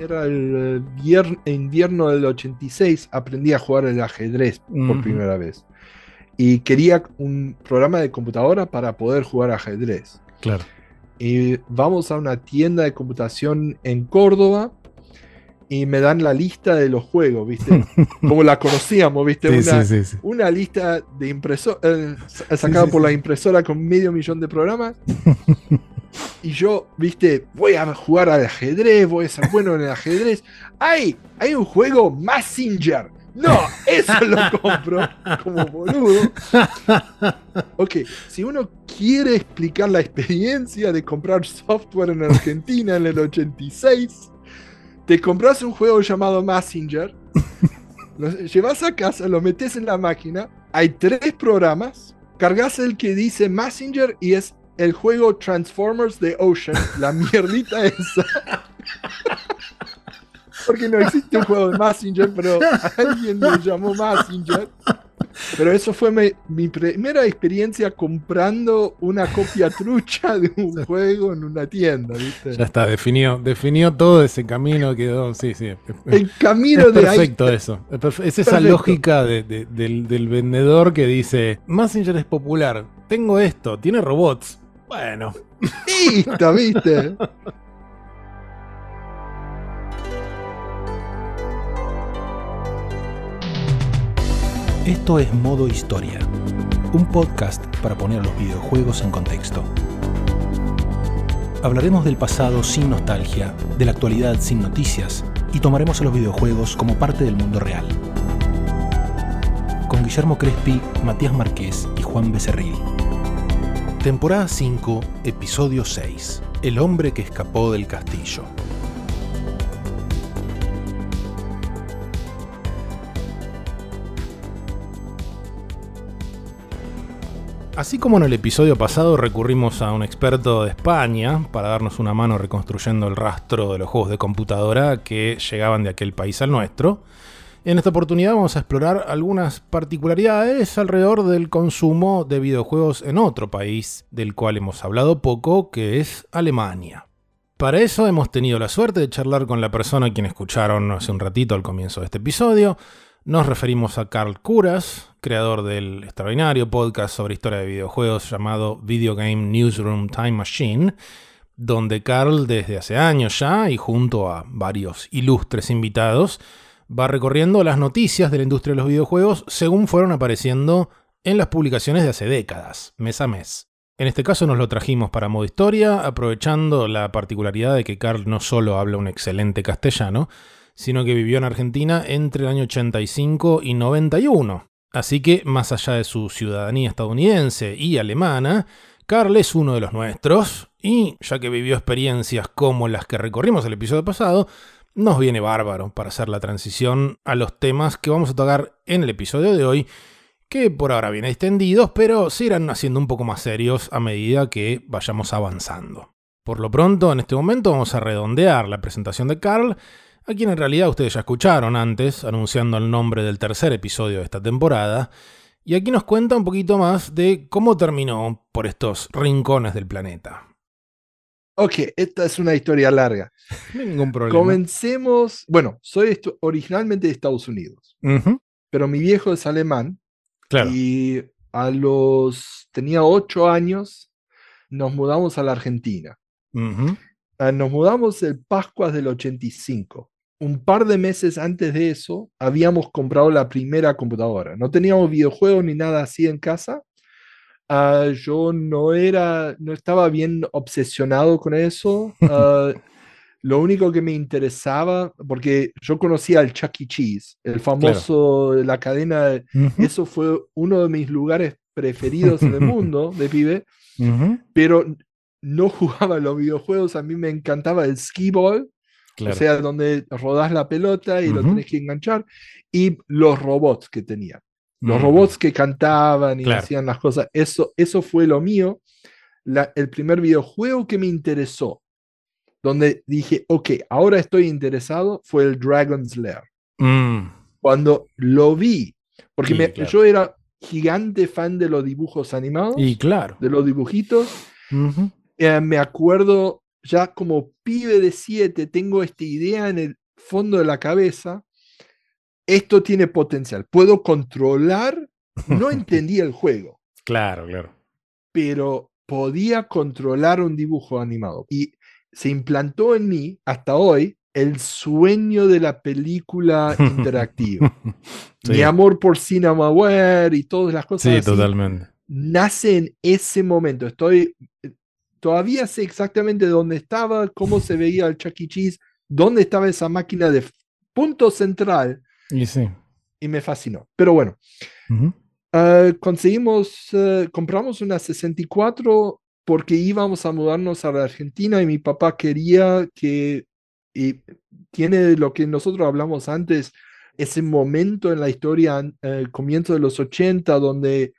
era el vier- invierno del 86, aprendí a jugar el ajedrez por primera vez. Y quería un programa de computadora para poder jugar ajedrez. Claro. Y vamos a una tienda de computación en Córdoba y me dan la lista de los juegos, ¿viste? Como la conocíamos, ¿viste? Sí, una, sí, sí, sí. una lista de impresora sacada sí, por la impresora con medio millón de programas. y yo, viste, voy a jugar al ajedrez, voy a ser bueno en el ajedrez. ¡Ay! Hay un juego Massinger. No, eso lo compro como boludo. Ok, si uno quiere explicar la experiencia de comprar software en Argentina en el 86, te compras un juego llamado Massinger, lo llevas a casa, lo metes en la máquina, hay tres programas, cargas el que dice Massinger y es el juego Transformers The Ocean, la mierdita esa. Porque no existe un juego de Massinger, pero alguien lo llamó Massinger. Pero eso fue mi, mi primera experiencia comprando una copia trucha de un juego en una tienda, ¿viste? Ya está, definió, definió todo ese camino, quedó, sí, sí. El camino Es de ahí. perfecto eso. Es, es esa Perfecto. lógica de- de- del, del vendedor que dice, Messenger es popular, tengo esto, tiene robots. Bueno, Listo, ¿viste? Esto es Modo Historia, un podcast para poner los videojuegos en contexto. Hablaremos del pasado sin nostalgia, de la actualidad sin noticias y tomaremos a los videojuegos como parte del mundo real. Con Guillermo Crespi, Matías Marqués y Juan Becerril. Temporada 5, episodio 6. El hombre que escapó del castillo. Así como en el episodio pasado recurrimos a un experto de España para darnos una mano reconstruyendo el rastro de los juegos de computadora que llegaban de aquel país al nuestro, en esta oportunidad vamos a explorar algunas particularidades alrededor del consumo de videojuegos en otro país del cual hemos hablado poco, que es Alemania. Para eso hemos tenido la suerte de charlar con la persona a quien escucharon hace un ratito al comienzo de este episodio, nos referimos a Carl Curas, creador del extraordinario podcast sobre historia de videojuegos llamado Video Game Newsroom Time Machine, donde Carl desde hace años ya y junto a varios ilustres invitados va recorriendo las noticias de la industria de los videojuegos según fueron apareciendo en las publicaciones de hace décadas, mes a mes. En este caso nos lo trajimos para modo historia, aprovechando la particularidad de que Carl no solo habla un excelente castellano, sino que vivió en Argentina entre el año 85 y 91. Así que, más allá de su ciudadanía estadounidense y alemana, Carl es uno de los nuestros, y ya que vivió experiencias como las que recorrimos el episodio pasado, nos viene bárbaro para hacer la transición a los temas que vamos a tocar en el episodio de hoy, que por ahora vienen extendidos, pero se irán haciendo un poco más serios a medida que vayamos avanzando. Por lo pronto, en este momento vamos a redondear la presentación de Carl, a quien en realidad ustedes ya escucharon antes, anunciando el nombre del tercer episodio de esta temporada, y aquí nos cuenta un poquito más de cómo terminó por estos rincones del planeta. Ok, esta es una historia larga. Ningún problema. Comencemos. Bueno, soy originalmente de Estados Unidos, pero mi viejo es alemán Claro. y a los. tenía ocho años, nos mudamos a la Argentina. Ah, Nos mudamos el Pascuas del 85. Un par de meses antes de eso, habíamos comprado la primera computadora. No teníamos videojuegos ni nada así en casa. Ah, yo no era, no estaba bien obsesionado con eso. Ah, lo único que me interesaba, porque yo conocía al Chuck E. Cheese, el famoso, la cadena, de- ujú, eso fue uno de mis lugares preferidos en el mundo de pibe ujú, pero no jugaba los videojuegos, a mí me encantaba el skee ball, claro. o sea, donde rodás la pelota y lo Ujú. tenés que enganchar, y los robots que tenía. Los robots que cantaban y Claro. hacían las cosas, eso, eso fue lo mío, la- el primer videojuego que me interesó, donde dije, ok, ahora estoy interesado, fue el Dragon's Lair. Mm, Cuando lo vi, porque Sí, me- claro. yo era gigante fan de los dibujos animados, y claro. de los dibujitos, Eh, me acuerdo ya como pibe de 7 tengo esta idea en el fondo de la cabeza, esto tiene potencial, puedo controlar, no entendía el juego. Claro, claro. Pero podía controlar un dibujo animado. Y se implantó en mí hasta hoy el sueño de la película interactiva. Mi amor por Cinemaware y todas las cosas. Sí, totalmente. Nace en ese momento. Estoy. Todavía sé exactamente dónde estaba, cómo se veía el Chuck E. Cheese, dónde estaba esa máquina de punto central. Y sí. Y me fascinó. Pero bueno. Ah, conseguimos, ah, compramos una 64 porque íbamos a mudarnos a la Argentina y mi papá quería que y tiene lo que nosotros hablamos antes, ese momento en la historia, el eh, comienzo de los 80, donde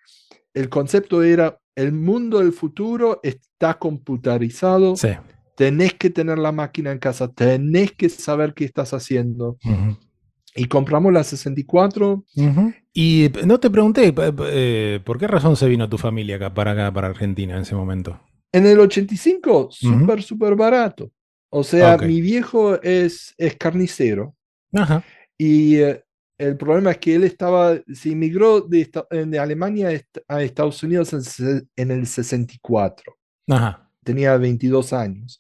el concepto era el mundo del futuro está computarizado. Tenés que tener la máquina en casa, tenés que saber qué estás haciendo. Y compramos la 64. Y no te pregunté, eh, ¿por qué razón se vino tu familia acá para acá, para Argentina en ese momento? En el 85, súper, súper barato. O sea, mi viejo es, es carnicero. Y eh, el problema es que él estaba, se inmigró de, de Alemania a Estados Unidos en, el 64. Tenía 22 años.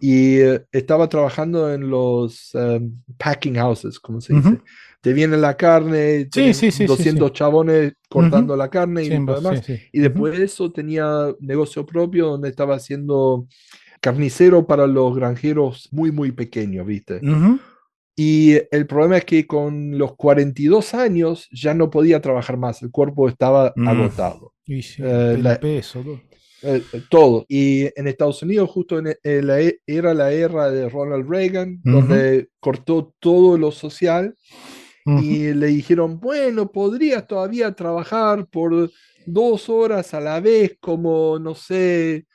Y eh, estaba trabajando en los em, packing houses, como se dice. Te viene la carne, sí, sí, 200 chabones cortando la carne y demás. Y después de eso tenía negocio propio donde estaba haciendo carnicero para los granjeros muy, muy pequeños, ¿viste? Y el problema es que con los 42 años ya no podía trabajar más, el cuerpo estaba agotado. Y eh, peso, todo. Eh, eh, todo. Y en Estados Unidos, justo en, la, e, era la era de Ronald Reagan, donde cortó todo lo social y le dijeron, bueno, podrías todavía trabajar por dos horas a la vez como, no sé,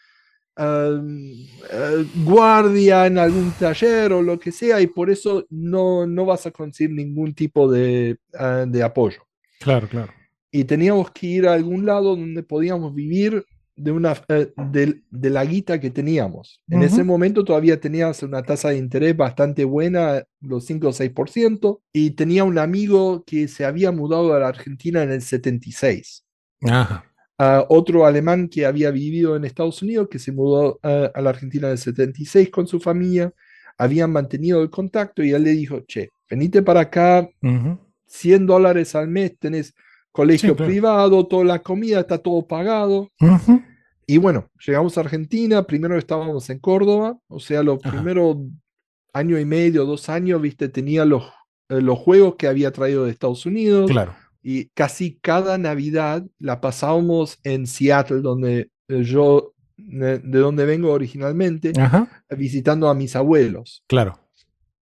eh, guardia en algún taller o lo que sea, y por eso no, no vas a conseguir ningún tipo de, ah, de apoyo. Claro, claro. Y teníamos que ir a algún lado donde podíamos vivir de, una, eh, de, la guita que teníamos. En ese momento todavía tenías una tasa de interés bastante buena, los 5 o 6%, y tenía un amigo que se había mudado a la Argentina en el 76. Ajá otro alemán que había vivido en Estados Unidos, que se mudó a la Argentina en el 76 con su familia, habían mantenido el contacto y él le dijo, che, venite para acá, 100 dólares al mes, tenés colegio privado, toda la comida, está todo pagado. Y bueno, llegamos a Argentina, primero estábamos en Córdoba, o sea, los primeros año y medio, dos años, viste, tenía los, eh, los juegos que había traído de Estados Unidos. Claro y casi cada Navidad la pasábamos en Seattle, donde eh, yo, de donde vengo originalmente, visitando a mis abuelos. Claro.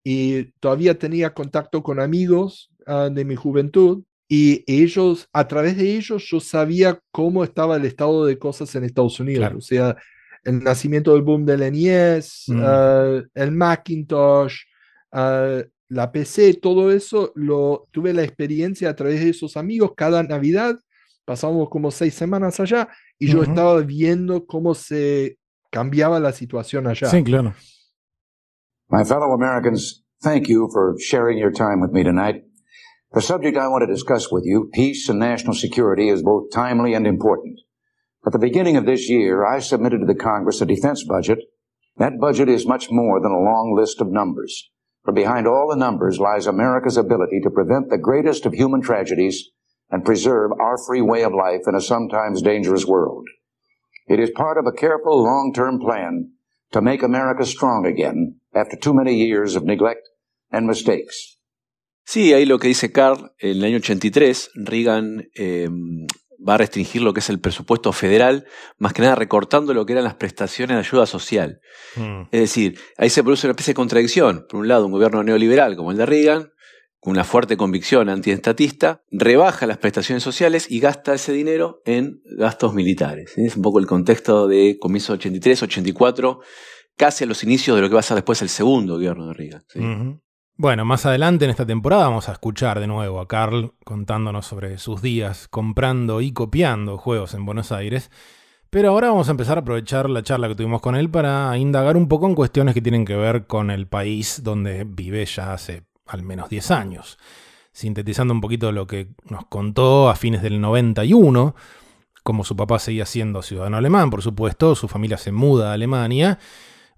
Y todavía tenía contacto con amigos ah, de mi juventud y ellos, a través de ellos, yo sabía cómo estaba el estado de cosas en Estados Unidos. O sea, el nacimiento del boom del NES, mm. ah, el Macintosh, uh, la PC, todo eso, lo tuve la experiencia a través de esos amigos. Cada Navidad pasamos como seis semanas allá y yo estaba viendo cómo se cambiaba la situación allá. Sí, claro. My fellow Americans, thank you for sharing your time with me tonight. The subject I want to discuss with you, peace and national security, is both timely and important. At the beginning of this year, I submitted to the Congress a defense budget. That budget is much more than a long list of numbers. For behind all the numbers lies America's ability to prevent the greatest of human tragedies and preserve our free way of life in a sometimes dangerous world. It is part of a careful long-term plan to make America strong again after too many years of neglect and mistakes. Sí, ahí lo que dice Carl, en el año 83, Reagan eh, va a restringir lo que es el presupuesto federal, más que nada recortando lo que eran las prestaciones de ayuda social. Mm. Es decir, ahí se produce una especie de contradicción. Por un lado, un gobierno neoliberal como el de Reagan, con una fuerte convicción antiestatista, rebaja las prestaciones sociales y gasta ese dinero en gastos militares. Es un poco el contexto de comienzo 83, 84, casi a los inicios de lo que va a ser después el segundo gobierno de Reagan. Bueno, más adelante en esta temporada vamos a escuchar de nuevo a Carl contándonos sobre sus días comprando y copiando juegos en Buenos Aires. Pero ahora vamos a empezar a aprovechar la charla que tuvimos con él para indagar un poco en cuestiones que tienen que ver con el país donde vive ya hace al menos 10 años. Sintetizando un poquito lo que nos contó a fines del 91, como su papá seguía siendo ciudadano alemán, por supuesto, su familia se muda a Alemania.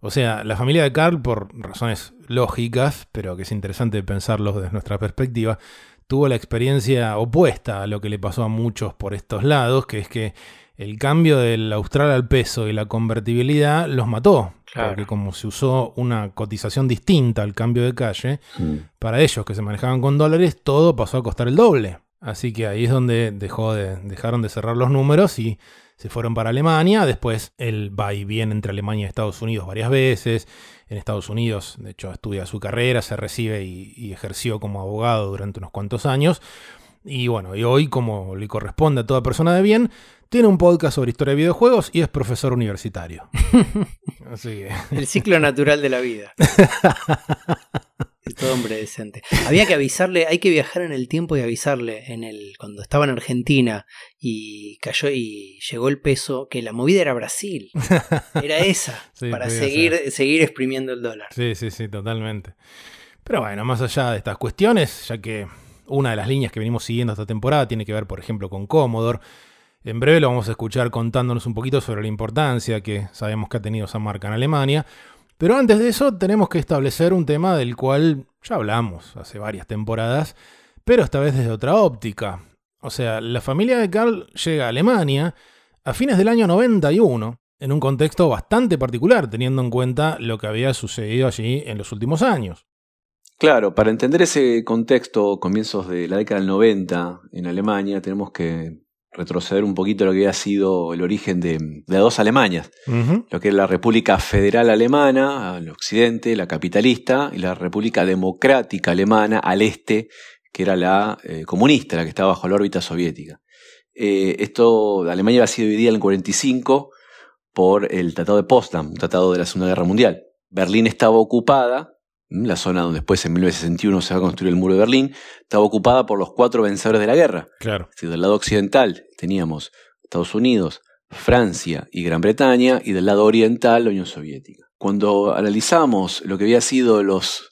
O sea, la familia de Karl, por razones lógicas, pero que es interesante pensarlo desde nuestra perspectiva, tuvo la experiencia opuesta a lo que le pasó a muchos por estos lados, que es que el cambio del austral al peso y la convertibilidad los mató. Porque como se usó una cotización distinta al cambio de calle, mm. para ellos que se manejaban con dólares, todo pasó a costar el doble. Así que ahí es donde dejó de, dejaron de cerrar los números y se fueron para Alemania. Después él va y viene entre Alemania y Estados Unidos varias veces. En Estados Unidos, de hecho, estudia su carrera, se recibe y ejerció como abogado durante unos cuantos años. Y bueno, y hoy, como le corresponde a toda persona de bien, tiene un podcast sobre historia de videojuegos y es profesor universitario. Así El ciclo natural de la vida. Todo hombre decente. Había que avisarle, hay que viajar en el tiempo y avisarle en el cuando estaba en Argentina y cayó y llegó el peso que la movida era Brasil. Era esa para seguir seguir exprimiendo el dólar. Sí, sí, sí, totalmente. Pero bueno, más allá de estas cuestiones, ya que una de las líneas que venimos siguiendo esta temporada tiene que ver, por ejemplo, con Commodore. En breve lo vamos a escuchar contándonos un poquito sobre la importancia que sabemos que ha tenido esa marca en Alemania. Pero antes de eso tenemos que establecer un tema del cual ya hablamos hace varias temporadas, pero esta vez desde otra óptica. O sea, la familia de Karl llega a Alemania a fines del año 91, en un contexto bastante particular, teniendo en cuenta lo que había sucedido allí en los últimos años. Claro, para entender ese contexto, comienzos de la década del 90 en Alemania, tenemos que retroceder un poquito lo que había sido el origen de, dos Alemanias, lo que es la República Federal Alemana al occidente, la capitalista, y la República Democrática Alemana al este, que era la eh, comunista, la que estaba bajo la órbita soviética. Eh, esto, Alemania había sido dividida en el 45 por el Tratado de Potsdam, un tratado de la Segunda Guerra Mundial. Berlín estaba ocupada la zona donde después en 1961 se va a construir el muro de Berlín, estaba ocupada por los cuatro vencedores de la guerra. Claro. del lado occidental teníamos Estados Unidos, Francia y Gran Bretaña, y del lado oriental la Unión Soviética. Cuando analizamos lo que había sido los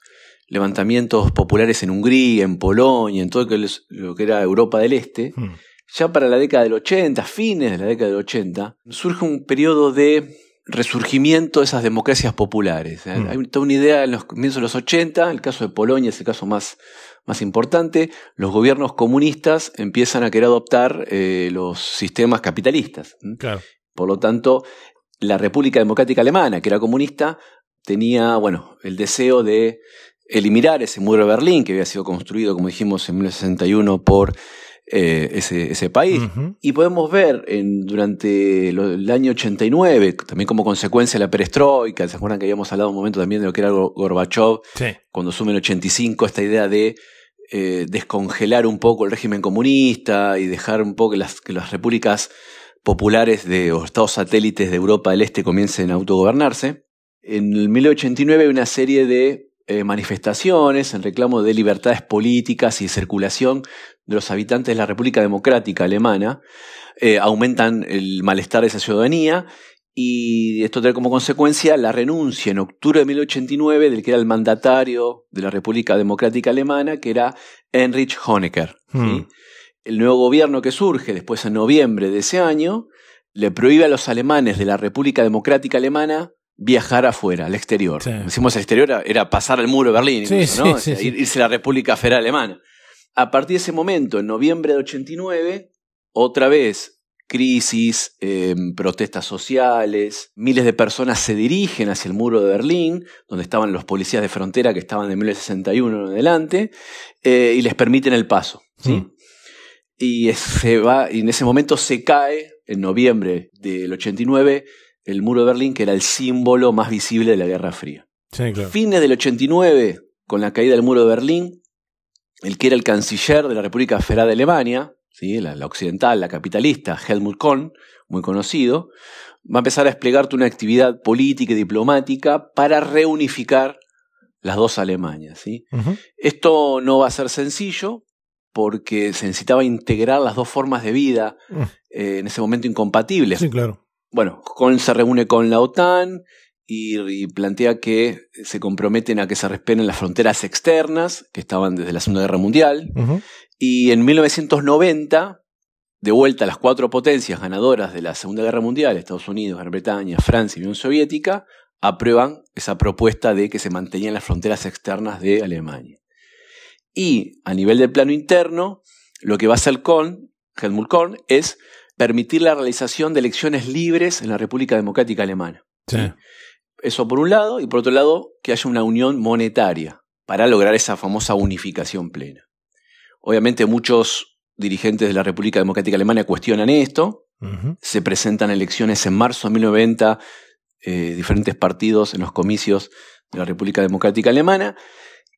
levantamientos populares en Hungría, en Polonia, en todo lo que era Europa del Este, hmm. ya para la década del 80, fines de la década del 80, surge un periodo de resurgimiento de esas democracias populares. ¿eh? Mm. Hay toda una idea en los comienzos de los 80, el caso de Polonia es el caso más, más importante, los gobiernos comunistas empiezan a querer adoptar eh, los sistemas capitalistas. Por lo tanto, la República Democrática Alemana, que era comunista, tenía, bueno, el deseo de eliminar ese muro de Berlín, que había sido construido, como dijimos, en 1961 por eh, ese, ese, país. Y podemos ver en, durante el año 89, también como consecuencia de la perestroika, ¿se acuerdan que habíamos hablado un momento también de lo que era Gorbachev, cuando asume en 85 esta idea de eh, descongelar un poco el régimen comunista y dejar un poco que las, que las repúblicas populares de, o estados satélites de Europa del Este comiencen a autogobernarse. En el 1989 hay una serie de eh, manifestaciones en reclamo de libertades políticas y de circulación de los habitantes de la República Democrática Alemana, eh, aumentan el malestar de esa ciudadanía y esto trae como consecuencia la renuncia en octubre de 1989 del que era el mandatario de la República Democrática Alemana, que era Heinrich Honecker. Hmm. El nuevo gobierno que surge después en noviembre de ese año le prohíbe a los alemanes de la República Democrática Alemana viajar afuera, al exterior. Decimos el exterior era, pasar el muro de Berlín, irse a la República Federal Alemana. A partir de ese momento, en noviembre de 89, otra vez crisis, em, protestas sociales, miles de personas se dirigen hacia el muro de Berlín, donde estaban los policías de frontera que estaban de 1961 en adelante, eh, y les permiten el paso. ¿sí? Mm. Y, se va, y en ese momento se cae, en noviembre del 89, el muro de Berlín, que era el símbolo más visible de la Guerra Fría. Fines del 89, con la caída del muro de Berlín, el que era el canciller de la República Federal de Alemania, ¿sí? la, occidental, la capitalista, Helmut Kohl, muy conocido, va a empezar a desplegarte una actividad política y diplomática para reunificar las dos Alemanias. ¿sí? Esto no va a ser sencillo porque se necesitaba integrar las dos formas de vida mm. eh, en ese momento incompatibles. Sí, claro bueno, Kohl se reúne con la OTAN y, plantea que se comprometen a que se respeten las fronteras externas que estaban desde la Segunda Guerra Mundial. Y en 1990, de vuelta a las cuatro potencias ganadoras de la Segunda Guerra Mundial, Estados Unidos, Gran Bretaña, Francia y Unión Soviética, aprueban esa propuesta de que se mantenían las fronteras externas de Alemania. Y a nivel del plano interno, lo que va a hacer Kohl, Helmut Kohl, es permitir la realización de elecciones libres en la República Democrática Alemana. Eso por un lado, y por otro lado, que haya una unión monetaria para lograr esa famosa unificación plena. Obviamente muchos dirigentes de la República Democrática Alemana cuestionan esto, se presentan elecciones en marzo de 1990, eh, diferentes partidos en los comicios de la República Democrática Alemana,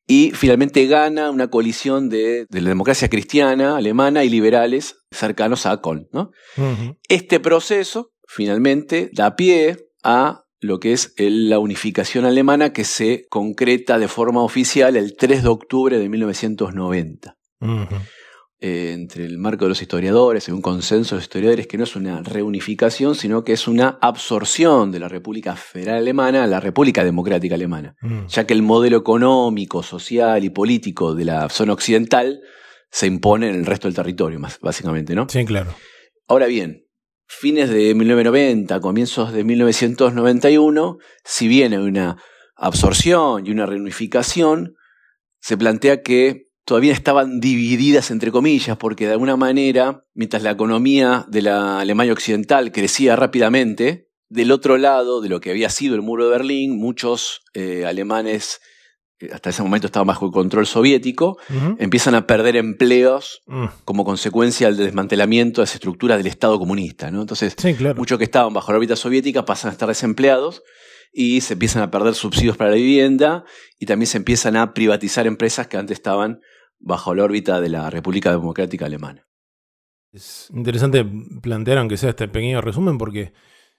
y finalmente gana una coalición de, la democracia cristiana alemana y liberales cercanos a Kohl. ¿no? Este proceso finalmente da pie a lo que es la unificación alemana que se concreta de forma oficial el 3 de octubre de 1990. Eh, entre el marco de los historiadores, en un consenso de los historiadores, que no es una reunificación, sino que es una absorción de la República Federal Alemana a la República Democrática Alemana, mm. ya que el modelo económico, social y político de la zona occidental se impone en el resto del territorio, más, básicamente, ¿no? Sí, claro. Ahora bien, fines de 1990, comienzos de 1991, si bien hay una absorción y una reunificación, se plantea que todavía estaban divididas entre comillas, porque de alguna manera, mientras la economía de la Alemania Occidental crecía rápidamente, del otro lado de lo que había sido el muro de Berlín, muchos eh, alemanes, hasta ese momento estaban bajo el control soviético, empiezan a perder empleos mm. como consecuencia del desmantelamiento de esa estructura del Estado comunista. ¿no? Entonces, muchos que estaban bajo la órbita soviética pasan a estar desempleados y se empiezan a perder subsidios para la vivienda y también se empiezan a privatizar empresas que antes estaban bajo la órbita de la República Democrática Alemana. Es interesante plantear, aunque sea este pequeño resumen, porque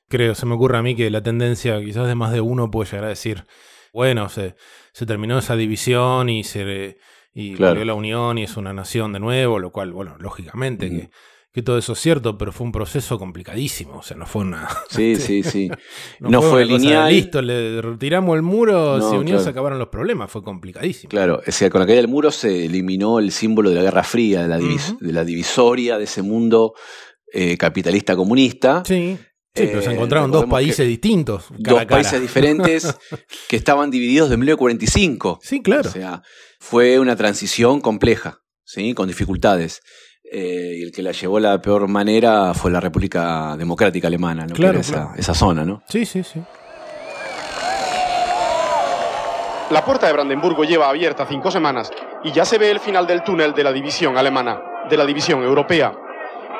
creo, se me ocurre a mí que la tendencia quizás de más de uno puede llegar a decir, bueno, se, se terminó esa división y se y la unión y es una nación de nuevo, lo cual, bueno, lógicamente que que todo eso es cierto, pero fue un proceso complicadísimo. O sea, no fue una. Sí, sí, sí. no, fue, lineal. listo, le retiramos el muro, se unió, se acabaron los problemas. Fue complicadísimo. Claro, o sea, con la caída del muro se eliminó el símbolo de la Guerra Fría, de la, de la divisoria de ese mundo eh, capitalista comunista. Sí. Sí, pero se eh, encontraron dos países distintos. dos países diferentes que estaban divididos de 1945. Sí, claro. O sea, fue una transición compleja, ¿sí? con dificultades. Eh, y el que la llevó la peor manera fue la República Democrática Alemana, ¿no? Claro, esa, zona, ¿no? Sí, sí, sí. La puerta de Brandenburgo lleva abierta cinco semanas y ya se ve el final del túnel de la división alemana, de la división europea.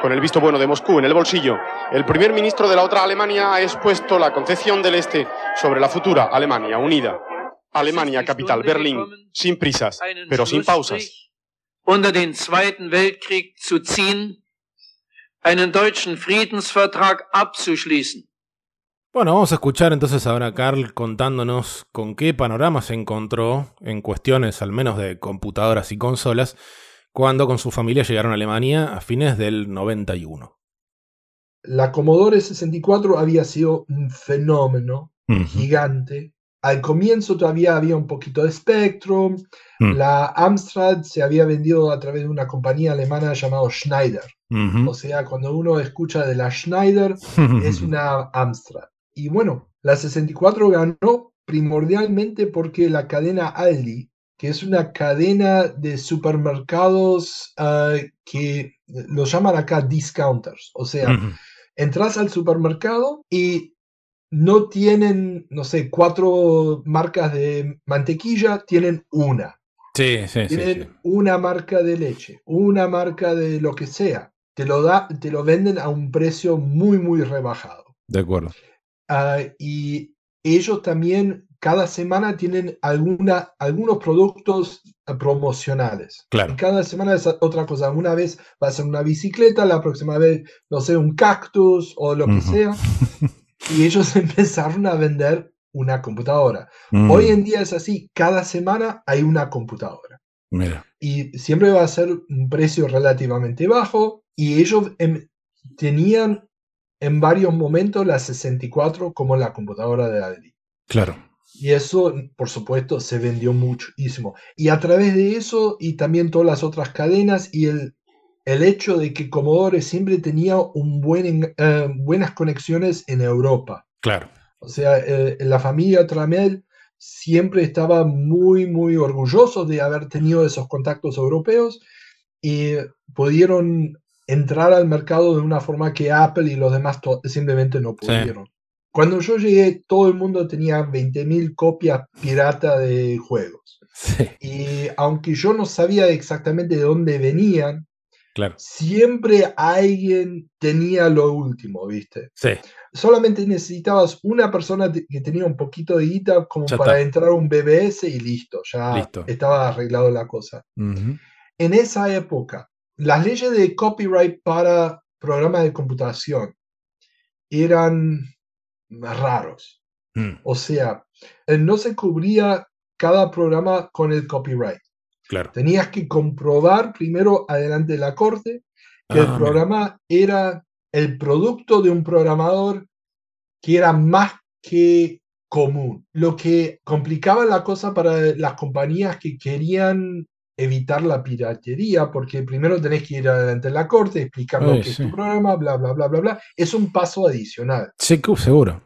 Con el visto bueno de Moscú en el bolsillo, el primer ministro de la otra Alemania ha expuesto la concepción del Este sobre la futura Alemania unida. Alemania capital, Berlín, sin prisas, pero sin pausas unter den Zweiten Weltkrieg zu ziehen, einen deutschen Friedensvertrag abzuschließen. Bueno, vamos a escuchar entonces ahora a Carl contándonos con qué panorama se encontró en cuestiones al menos de computadoras y consolas cuando con su familia llegaron a Alemania a fines del 91. La Commodore 64 había sido un fenómeno gigante al comienzo todavía había un poquito de Spectrum. Mm. La Amstrad se había vendido a través de una compañía alemana llamada Schneider. O sea, cuando uno escucha de la Schneider, es una Amstrad. Y bueno, la 64 ganó primordialmente porque la cadena Aldi, que es una cadena de supermercados eh, que lo llaman acá discounters. O sea, entras al supermercado y no tienen, no sé, cuatro marcas de mantequilla, tienen una. Sí, sí, tienen una marca de leche, una marca de lo que sea. Te lo, da, te lo venden a un precio muy, muy rebajado. De acuerdo. Ah, y ellos también cada semana tienen alguna, algunos productos promocionales. Claro. cada semana es otra cosa. Una vez va a ser una bicicleta, la próxima vez, no sé, un cactus o lo que sea. y ellos empezaron a vender una computadora. Mm. Hoy en día es así, cada semana hay una computadora. Mira. Y siempre va a ser un precio relativamente bajo y ellos em, tenían en varios momentos la 64 como la computadora de Adri. Claro. Y eso, por supuesto, se vendió muchísimo. Y a través de eso, y también todas las otras cadenas, y el, el hecho de que Commodore siempre tenía un buen, eh, buenas conexiones en Europa. Claro. O sea, eh, la familia Tramel siempre estaba muy, muy orgulloso de haber tenido esos contactos europeos y pudieron entrar al mercado de una forma que Apple y los demás simplemente no pudieron. Cuando yo llegué, todo el mundo tenía 20.000 copias pirata de juegos. Y aunque yo no sabía exactamente de dónde venían, claro. siempre alguien tenía lo último, ¿viste? Sí. Solamente necesitabas una persona que tenía un poquito de guita como para entrar a un BBS y listo, ya estaba arreglado la cosa. En esa época, las leyes de copyright para programas de computación eran raros. Mm. O sea, no se cubría cada programa con el copyright. Claro. Tenías que comprobar primero adelante de la corte que el ah, programa era el producto de un programador que era más que común. Lo que complicaba la cosa para las compañías que querían evitar la piratería, porque primero tenés que ir adelante en la corte, explicar lo que es tu programa, bla, bla, bla, bla, bla. Es un paso adicional. Sí, seguro.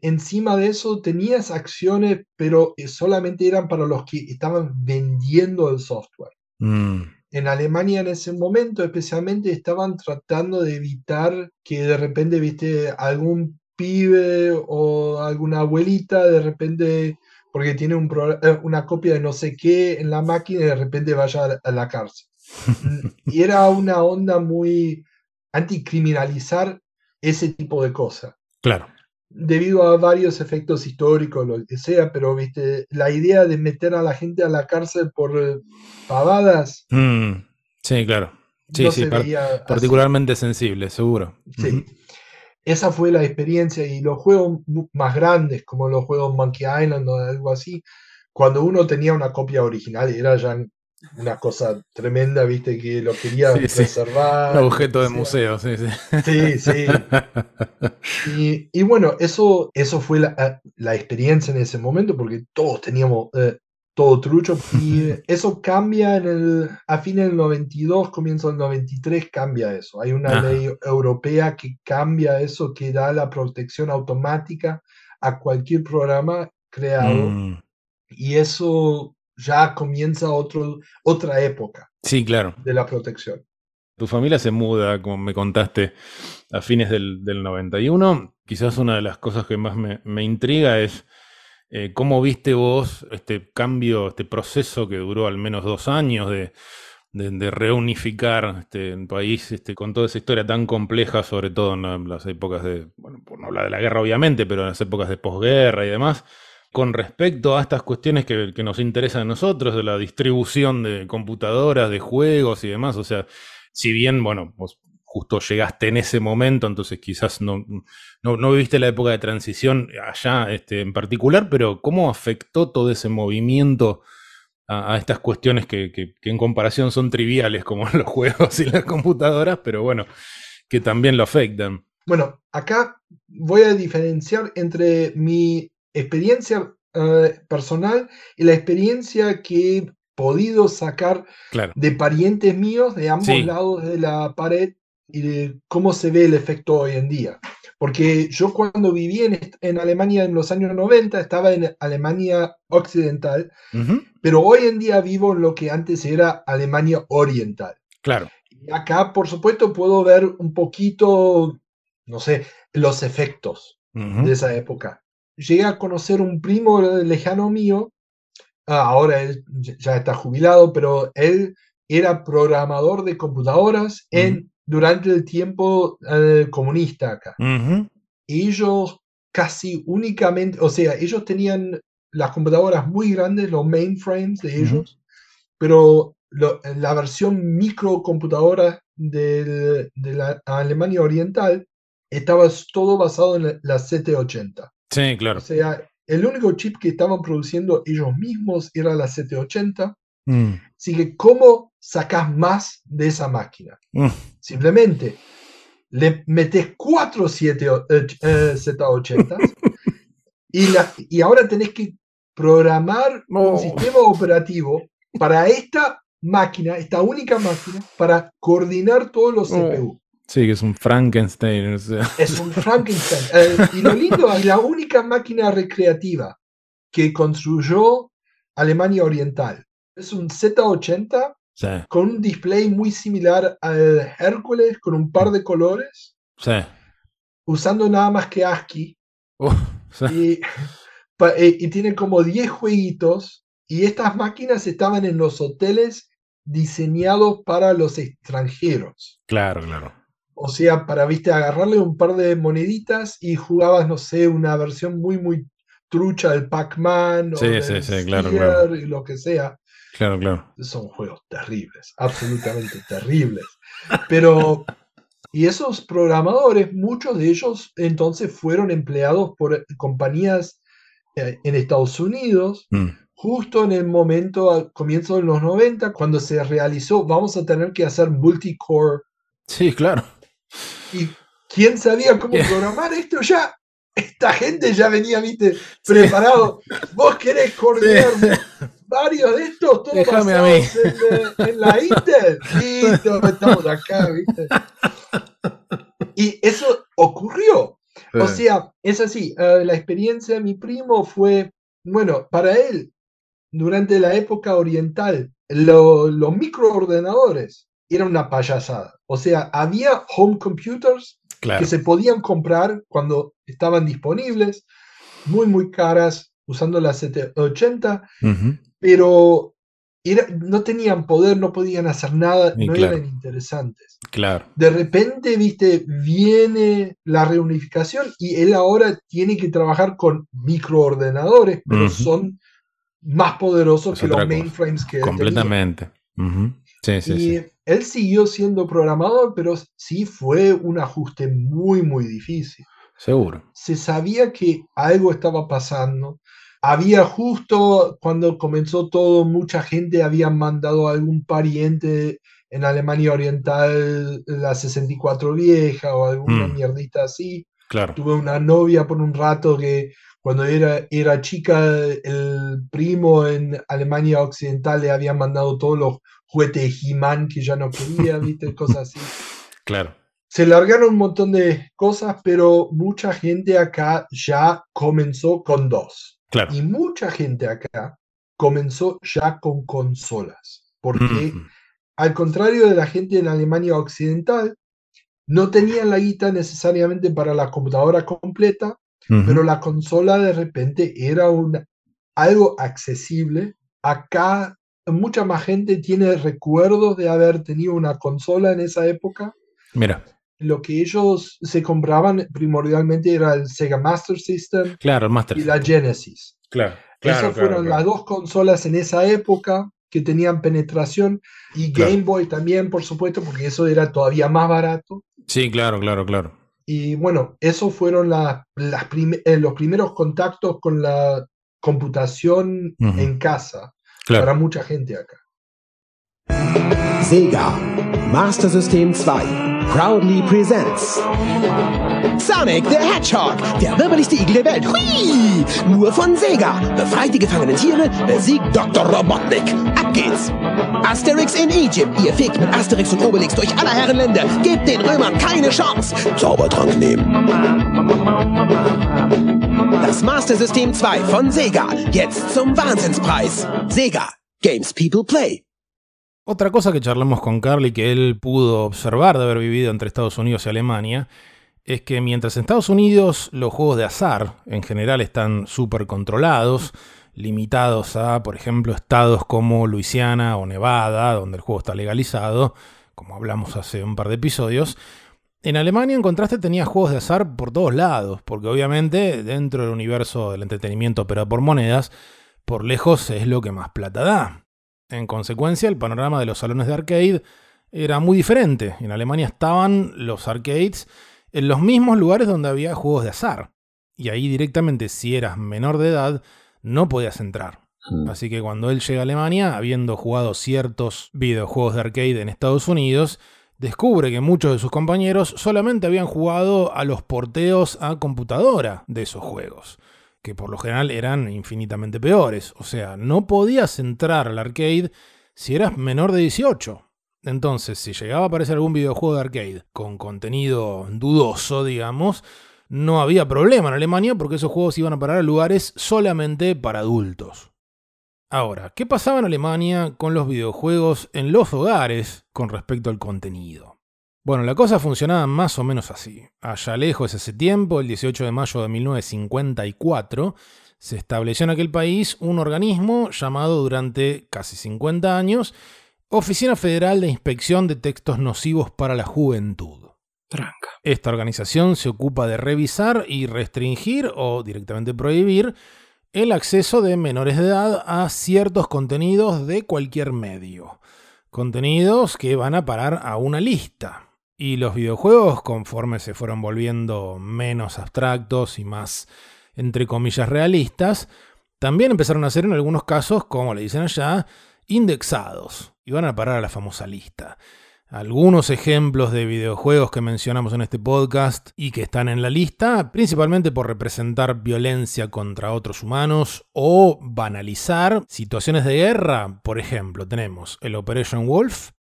Encima de eso tenías acciones, pero eh, solamente eran para los que estaban vendiendo el software. Mm. En Alemania en ese momento especialmente estaban tratando de evitar que de repente, viste, algún pibe o alguna abuelita de repente porque tiene un eh, una copia de no sé qué en la máquina y de repente vaya a la cárcel. Y era una onda muy anticriminalizar ese tipo de cosas. Claro. Debido a varios efectos históricos, lo que sea, pero viste, la idea de meter a la gente a la cárcel por eh, pavadas. Mm, sí, claro. Sí, sí, particularmente sensible, seguro. Sí esa fue la experiencia y los juegos más grandes, como los juegos Monkey Island o algo así, cuando uno tenía una copia original era ya una cosa tremenda, viste, que lo quería preservar. Objeto de museo, sí, sí. Sí, Y, bueno, eso, eso fue la, la, experiencia en ese momento, porque todos teníamos eh, todo trucho. Y eso cambia en el, a fines del 92, comienzo del 93, cambia eso. Hay una ley europea que cambia eso, que da la protección automática a cualquier programa creado. Mm. Y eso ya comienza otro, otra época. Sí, claro. De la protección. Tu familia se muda, como me contaste, a fines del, del 91. Quizás una de las cosas que más me, me intriga es eh, ¿Cómo viste vos este cambio, este proceso que duró al menos dos años de, reunificar este país este, con toda esa historia tan compleja, sobre todo en las épocas de, bueno, por no hablar de la guerra obviamente, pero en las épocas de posguerra y demás, con respecto a estas cuestiones que, que nos interesan a nosotros, de la distribución de computadoras, de juegos y demás? O sea, si bien, bueno, vos justo llegaste en ese momento, entonces quizás no, no, viviste la época de transición allá este, en particular, pero ¿cómo afectó todo ese movimiento a, estas cuestiones que, en comparación son triviales como los juegos y las computadoras, pero bueno, que también lo afectan? Bueno, acá voy a diferenciar entre mi experiencia eh, personal y la experiencia que he podido sacar de parientes míos de ambos lados de la pared y de cómo se ve el efecto hoy en día. Porque yo cuando viví en, en Alemania en los años 90 estaba en Alemania occidental, pero hoy en día vivo en lo que antes era Alemania oriental. Claro. Y acá, por supuesto, puedo ver un poquito, no sé, los efectos de esa época. Llegué a conocer un primo lejano mío, ah, ahora él ya está jubilado, pero él era programador de computadoras en durante el tiempo eh, comunista acá. Ellos casi únicamente, o sea, ellos tenían las computadoras muy grandes, los mainframes de ellos, pero la versión microcomputadora de, de la Alemania Oriental estaba todo basado en la, CT80. Sí, claro. O sea, el único chip que estaban produciendo ellos mismos era la CT80. Mm. Así que, ¿cómo sacas más de esa máquina? Mm. Simplemente le metes cuatro 7, eh, Z80 y, la, y ahora tenés que programar un sistema operativo para esta máquina, esta única máquina, para coordinar todos los CPU. Sí, que es un Frankenstein. Es un Frankenstein. Eh, y lo lindo es la única máquina recreativa que construyó Alemania Oriental. Es un Z80 con un display muy similar al Hércules, con un par de colores. Sí. Usando nada más que ASCII. y, eh, y, tiene como 10 jueguitos. Y estas máquinas estaban en los hoteles diseñados para los extranjeros. Claro, claro. O sea, para, viste, agarrarle un par de moneditas y jugabas, no sé, una versión muy, muy trucha del Pac-Man sí, o sí, sí, claro, y lo que sea. Claro, claro. Son juegos terribles, absolutamente terribles. Pero, y esos programadores, muchos de ellos entonces fueron empleados por compañías eh, en Estados Unidos, mm. justo en el momento, al comienzo de los 90, cuando se realizó, vamos a tener que hacer multicore. Sí, claro. ¿Y quién sabía cómo programar esto ya? Esta gente ya venía, viste, preparado. Vos querés coordinar varios de estos, todos Déjame a mí. En, la Intel. Listo, estamos acá, viste. Y eso ocurrió. O sea, es así. Eh, la experiencia de mi primo fue, bueno, para él, durante la época oriental, los microordenadores era una payasada. O sea, había home computers que se podían comprar cuando estaban disponibles, muy, muy caras, usando la 780, pero era, no tenían poder, no podían hacer nada, no eran interesantes. Claro. De repente, viste, viene la reunificación y él ahora tiene que trabajar con microordenadores, pero son más poderosos que los mainframes que Completamente. Sí, sí, y él siguió siendo programador, pero sí fue un ajuste muy, muy difícil. Seguro. Se sabía que algo estaba pasando. Había justo cuando comenzó todo, mucha gente había mandado a algún pariente en Alemania Oriental la 64 vieja o alguna mm. mierdita así. Claro. Tuve una novia por un rato que cuando era, era chica, el primo en Alemania Occidental le había mandado todos los juguete He-Man que ya no quería, ¿viste? Cosas así. Claro. Se largaron un montón de cosas, pero mucha gente acá ya comenzó con dos. Claro. Y mucha gente acá comenzó ya con consolas. Porque, al contrario de la gente en Alemania Occidental, no tenían la guita necesariamente para la computadora completa, pero la consola de repente era una, algo accesible. Acá mucha más gente tiene recuerdos de haber tenido una consola en esa época. Mira. Lo que ellos se compraban primordialmente era el Sega Master System claro, el Master y la Genesis. Claro, claro. Esas fueron las dos consolas en esa época que tenían penetración y Game Boy también, por supuesto, porque eso era todavía más barato. Sí, claro, claro, claro. Y bueno, esos fueron las eh, los primeros contactos con la computación en casa. Claro. Para mucha gente acá. Sega Master System 2 proudly presents Sonic the Hedgehog, der wirbellichste Igel der Welt. Hui! Nur von Sega. Befreit die gefangenen Tiere, besiegt Dr. Robotnik. Ab geht's! Asterix in Egypt. Ihr fegt mit Asterix und Obelix durch alle Herrenländer. Gebt den Römern keine Chance. Zaubertrank nehmen. Das Master System 2 von Sega. Jetzt zum Wahnsinnspreis. Sega. Games People Play. Otra cosa que charlamos con Carly que él pudo observar de haber vivido entre Estados Unidos y Alemania es que mientras en Estados Unidos los juegos de azar en general están súper controlados, limitados a, por ejemplo, estados como Luisiana o Nevada, donde el juego está legalizado, como hablamos hace un par de episodios, en Alemania en contraste tenía juegos de azar por todos lados, porque obviamente dentro del universo del entretenimiento operado por monedas, por lejos es lo que más plata da. En consecuencia, el panorama de los salones de arcade era muy diferente. En Alemania estaban los arcades en los mismos lugares donde había juegos de azar. Y ahí directamente, si eras menor de edad, no podías entrar. Hmm. Así que cuando él llega a Alemania, habiendo jugado ciertos videojuegos de arcade en Estados Unidos, descubre que muchos de sus compañeros solamente habían jugado a los porteos a computadora de esos juegos, que por lo general eran infinitamente peores. O sea, no podías entrar al arcade si eras menor de 18. Entonces, si llegaba a aparecer algún videojuego de arcade con contenido dudoso, digamos, no había problema en Alemania porque esos juegos iban a parar a lugares solamente para adultos. Ahora, ¿qué pasaba en Alemania con los videojuegos en los hogares con respecto al contenido? Bueno, la cosa funcionaba más o menos así. Allá lejos ese tiempo, el 18 de mayo de 1954, se estableció en aquel país un organismo llamado durante casi 50 años Oficina Federal de Inspección de Textos Nocivos para la Juventud. Tranca. Esta organización se ocupa de revisar y restringir o directamente prohibir el acceso de menores de edad a ciertos contenidos de cualquier medio. Contenidos que van a parar a una lista. Y los videojuegos, conforme se fueron volviendo menos abstractos y más, entre comillas, realistas, también empezaron a ser en algunos casos, como le dicen allá, indexados. Y van a parar a la famosa lista algunos ejemplos de videojuegos que mencionamos en este podcast y que están en la lista, principalmente por representar violencia contra otros humanos o banalizar situaciones de guerra. Por ejemplo, tenemos el Operation Wolf,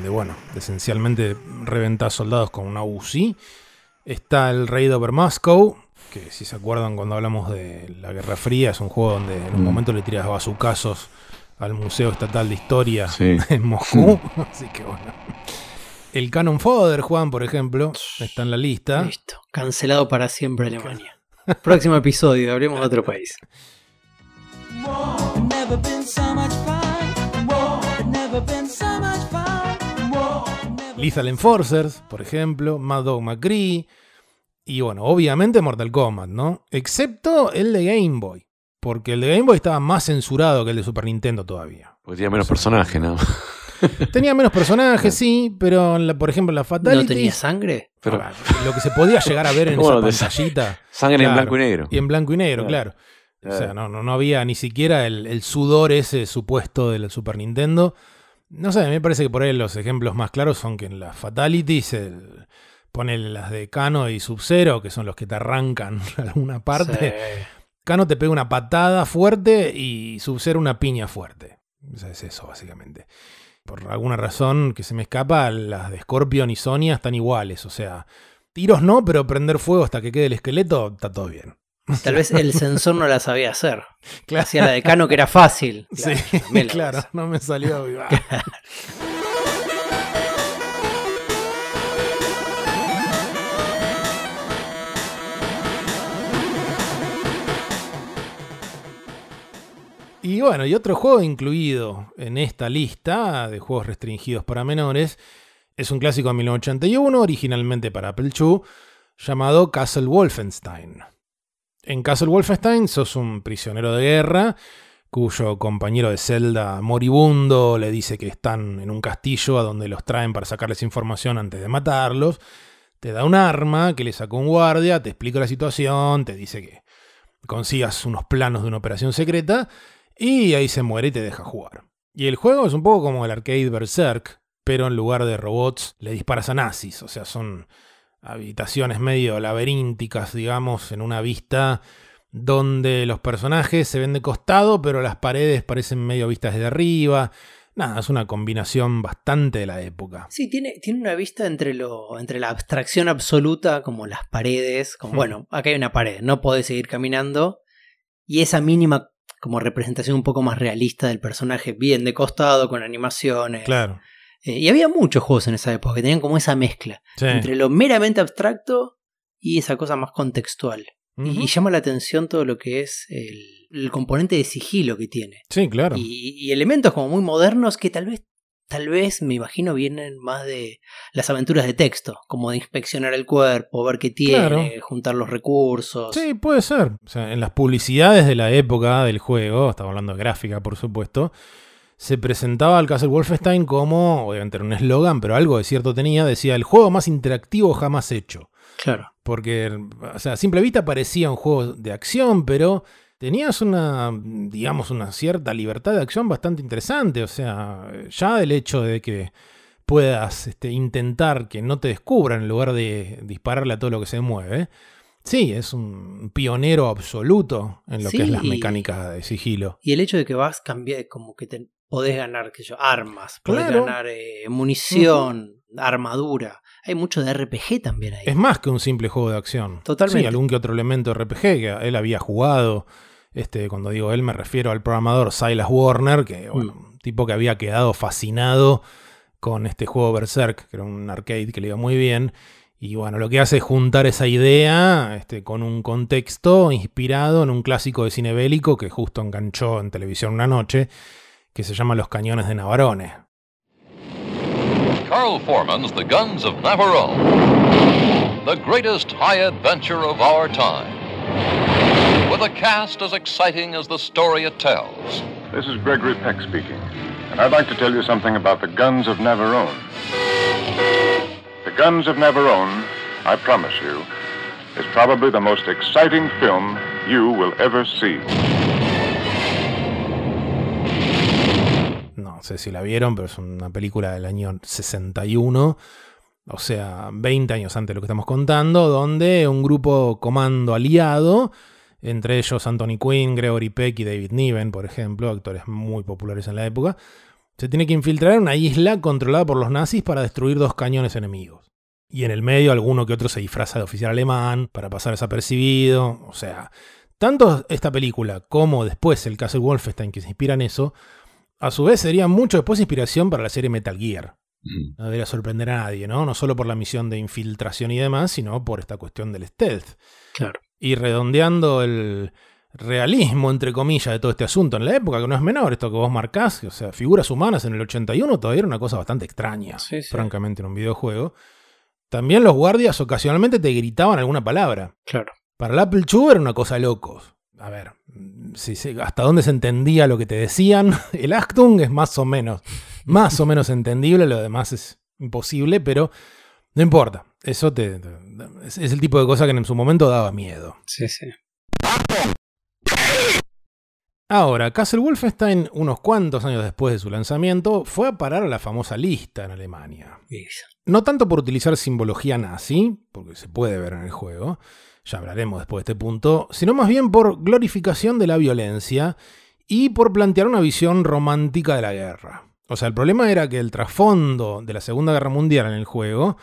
donde, bueno, esencialmente reventa soldados con una UCI. Está el Raid Over Moscow, que si se acuerdan cuando hablamos de la Guerra Fría, es un juego donde en un mm. momento le tiras bazucazos al Museo Estatal de Historia en Moscú. Así que bueno. El Canon Fodder, Juan, por ejemplo, está en la lista. Listo. Cancelado para siempre Alemania. Próximo episodio, hablemos de otro país. Lethal Enforcers, por ejemplo, Mad Dog McCree. Y bueno, obviamente Mortal Kombat, ¿no? Excepto el de Game Boy. Porque el de Game Boy estaba más censurado que el de Super Nintendo todavía. Porque tenía menos personajes, ¿no? Tenía menos personajes, sí, pero por ejemplo la Fatality. ¿No tenía sangre? Pero, lo que se podía llegar a ver en esa pantallita. Sangre en blanco y negro. Y en blanco y negro, claro. O sea, no, no, había ni siquiera el, sudor ese supuesto del Super Nintendo. No sé, me parece que por ahí los ejemplos más claros son que en las Fatalities el, ponen las de Cano y Sub-Zero, que son los que te arrancan alguna parte. Cano te pega una patada fuerte y sub una piña fuerte. es eso, básicamente. Por alguna razón que se me escapa, las de Scorpion y Sonia están iguales. O sea, tiros no, pero prender fuego hasta que quede el esqueleto, está todo bien. Tal vez el sensor no la sabía hacer. Claro. Hacía la de Cano que era fácil. sí, claro, no me salió. Y bueno, y otro juego incluido en esta lista de juegos restringidos para menores es un clásico de 1981, originalmente para Apple II, llamado Castle Wolfenstein. En Castle Wolfenstein sos un prisionero de guerra cuyo compañero de celda moribundo le dice que están en un castillo a donde los traen para sacarles información antes de matarlos. Te da un arma que le sacó un guardia, te explica la situación, te dice que consigas unos planos de una operación secreta y ahí se muere y te deja jugar. Y el juego es un poco como el arcade Berserk, pero en lugar de robots le disparas a nazis. O sea, son habitaciones medio laberínticas, digamos, en una vista donde los personajes se ven de costado, pero las paredes parecen medio vistas desde arriba. Nada, es una combinación bastante de la época. Sí, tiene, tiene una vista entre, lo, entre la abstracción absoluta, como las paredes, como, hmm. bueno, acá hay una pared, no podés seguir caminando, y esa mínima como representación un poco más realista del personaje, bien de costado, con animaciones. Claro. Eh, y había muchos juegos en esa época que tenían como esa mezcla entre lo meramente abstracto y esa cosa más contextual. y, llama la atención todo lo que es el, componente de sigilo que tiene. Sí, claro. y, elementos como muy modernos que tal vez tal vez, me imagino, vienen más de las aventuras de texto, como de inspeccionar el cuerpo, ver qué tiene, juntar los recursos. Sí, puede ser. O sea, en las publicidades de la época del juego, estamos hablando de gráfica, por supuesto, se presentaba al Castle Wolfenstein como, obviamente era un eslogan, pero algo de cierto tenía, decía, el juego más interactivo jamás hecho. Claro. Porque, o sea, a simple vista parecía un juego de acción, pero tenías una, digamos, una cierta libertad de acción bastante interesante. O sea, ya el hecho de que puedas este, intentar que no te descubran en lugar de dispararle a todo lo que se mueve. Sí, es un pionero absoluto en lo que es las mecánicas de sigilo. Y el hecho de que vas cambiar, como que te podés ganar, que yo, armas, podés ganar eh, munición, armadura. Hay mucho de RPG también ahí. Es más que un simple juego de acción. Totalmente. Sí, algún que otro elemento de RPG que él había jugado. Este, cuando digo él me refiero al programador Silas Warner, que bueno, mm. un tipo que había quedado fascinado con este juego Berserk, que era un arcade que le iba muy bien. Y bueno, lo que hace es juntar esa idea este, con un contexto inspirado en un clásico de cine bélico que justo enganchó en televisión una noche, que se llama Los Cañones de Navarone. Carl Foreman's The Guns of Navarone, the greatest high adventure of our time, with a cast as exciting as the story it tells. This is Gregory Peck speaking, and I'd like to tell you something about The Guns of Navarone. The Guns of Navarone, I promise you, is probably the most exciting film you will ever see. No sé si la vieron, pero es una película del año 61, o sea, 20 años antes de lo que estamos contando, donde un grupo comando aliado, entre ellos Anthony Quinn, Gregory Peck y David Niven, por ejemplo, actores muy populares en la época, se tiene que infiltrar en una isla controlada por los nazis para destruir dos cañones enemigos. Y en el medio alguno que otro se disfraza de oficial alemán para pasar desapercibido. O sea, tanto esta película como después el Castle Wolfenstein que se inspira en eso, a su vez sería mucho después inspiración para la serie Metal Gear. No debería sorprender a nadie, ¿no? No solo por la misión de infiltración y demás, sino por esta cuestión del stealth. Claro. Y redondeando el realismo, entre comillas, de todo este asunto en la época, que no es menor, esto que vos marcás, o sea, figuras humanas en el 81 todavía era una cosa bastante extraña, francamente, en un videojuego. También los guardias ocasionalmente te gritaban alguna palabra. Claro. Para el Apple II era una cosa locos a ver, hasta dónde se entendía lo que te decían. El Actung es más o menos, más o menos entendible, lo demás es imposible, pero no importa. Eso te, es, el tipo de cosa que en su momento daba miedo. Sí, sí. Ahora, Castle Wolfenstein, unos cuantos años después de su lanzamiento, fue a parar a la famosa lista en Alemania. No tanto por utilizar simbología nazi, porque se puede ver en el juego, ya hablaremos después de este punto, sino más bien por glorificación de la violencia y por plantear una visión romántica de la guerra. O sea, el problema era que el trasfondo de la Segunda Guerra Mundial en el juego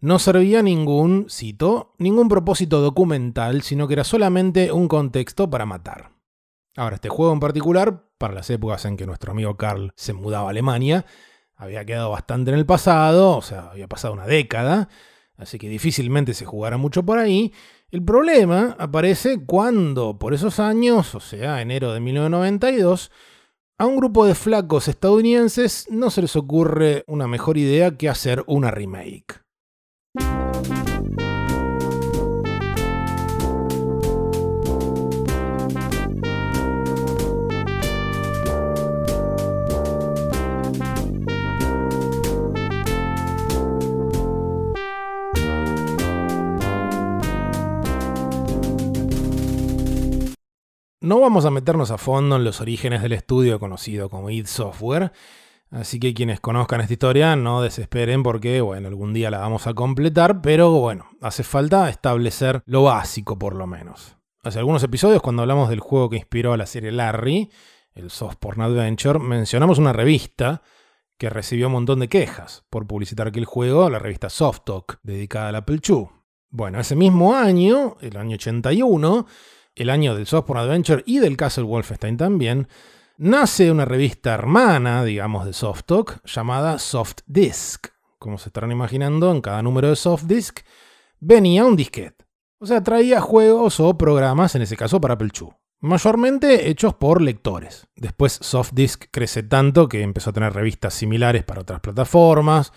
no servía ningún, cito, ningún propósito documental, sino que era solamente un contexto para matar. Ahora, este juego en particular, para las épocas en que nuestro amigo Carl se mudaba a Alemania, había quedado bastante en el pasado, o sea, había pasado una década, así que difícilmente se jugara mucho por ahí, el problema aparece cuando, por esos años, o sea, enero de 1992, a un grupo de flacos estadounidenses no se les ocurre una mejor idea que hacer una remake. No vamos a meternos a fondo en los orígenes del estudio conocido como id Software, así que quienes conozcan esta historia no desesperen porque, bueno, algún día la vamos a completar, pero bueno, hace falta establecer lo básico por lo menos. Hace algunos episodios, cuando hablamos del juego que inspiró a la serie Larry, el Soft Porn Adventure, mencionamos una revista que recibió un montón de quejas por publicitar aquel juego, la revista Soft Talk, dedicada al Apple II. Bueno, ese mismo año, el año 81, el año del Software Adventure y del Castle Wolfenstein también, nace una revista hermana, digamos, de Softalk, llamada Soft Disk. Como se estarán imaginando, en cada número de Soft Disk venía un disquete. O sea, traía juegos o programas, en ese caso para Apple II. Mayormente hechos por lectores. Después Softdisk crece tanto que empezó a tener revistas similares para otras plataformas.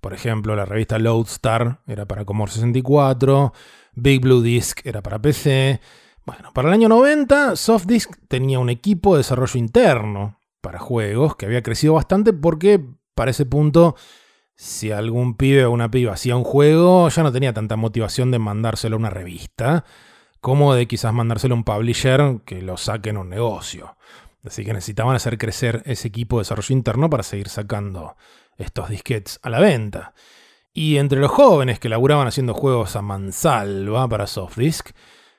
Por ejemplo, la revista Loadstar era para Commodore 64, Big Blue Disc era para PC, bueno, para el año 90, Softdisk tenía un equipo de desarrollo interno para juegos que había crecido bastante porque para ese punto, si algún pibe o una piba hacía un juego, ya no tenía tanta motivación de mandárselo a una revista, como de quizás mandárselo a un publisher que lo saque en un negocio. Así que necesitaban hacer crecer ese equipo de desarrollo interno para seguir sacando estos disquets a la venta. Y entre los jóvenes que laburaban haciendo juegos a mansalva para Softdisk,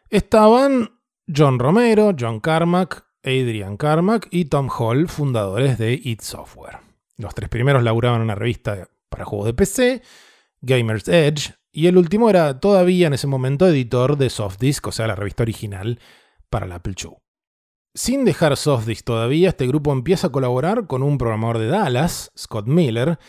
estaban John Romero, John Carmack, Adrian Carmack y Tom Hall, fundadores de id Software. Los tres primeros laburaban en una revista para juegos de PC, Gamer's Edge, y el último era todavía en ese momento editor de Softdisk, o sea, la revista original para la Apple II. Sin dejar Softdisk todavía, este grupo empieza a colaborar con un programador de Dallas, Scott Miller,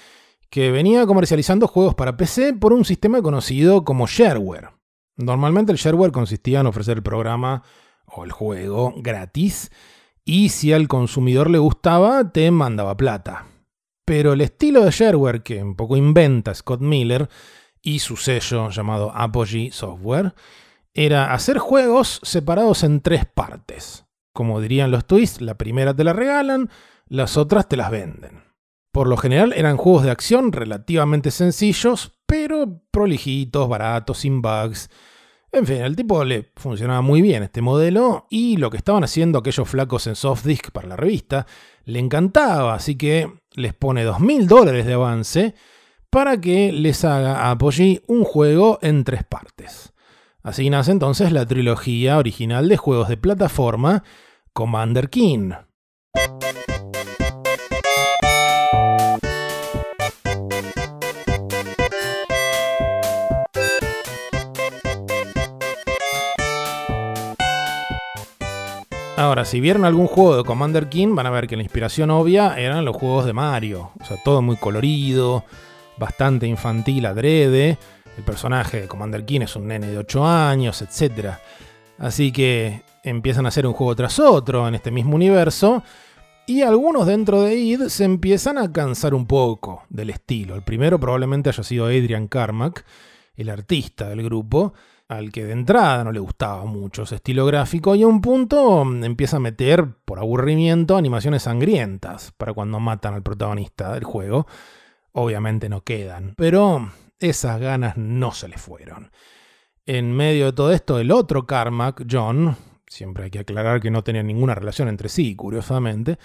que venía comercializando juegos para PC por un sistema conocido como shareware. Normalmente el shareware consistía en ofrecer el programa o el juego gratis y si al consumidor le gustaba te mandaba plata. Pero el estilo de shareware que un poco inventa Scott Miller y su sello llamado Apogee Software era hacer juegos separados en tres partes. Como dirían los twists, la primera te la regalan, las otras te las venden. Por lo general eran juegos de acción relativamente sencillos, pero prolijitos, baratos, sin bugs. En fin, al tipo le funcionaba muy bien este modelo y lo que estaban haciendo aquellos flacos en Softdisk para la revista le encantaba, así que les pone 2.000 dólares de avance para que les haga a Apogee un juego en tres partes. Así nace entonces la trilogía original de juegos de plataforma Commander King. Ahora, si vieron algún juego de Commander King, van a ver que la inspiración obvia eran los juegos de Mario. O sea, todo muy colorido, bastante infantil, adrede. El personaje de Commander King es un nene de 8 años, etc. Así que empiezan a hacer un juego tras otro en este mismo universo. Y algunos dentro de id se empiezan a cansar un poco del estilo. El primero probablemente haya sido Adrian Carmack, el artista del grupo al que de entrada no le gustaba mucho ese estilo gráfico y a un punto mm, empieza a meter, por aburrimiento, animaciones sangrientas para cuando matan al protagonista del juego. Obviamente no quedan, pero esas ganas no se le fueron. En medio de todo esto, el otro Carmack, John, siempre hay que aclarar que no tenía ninguna relación entre sí, curiosamente,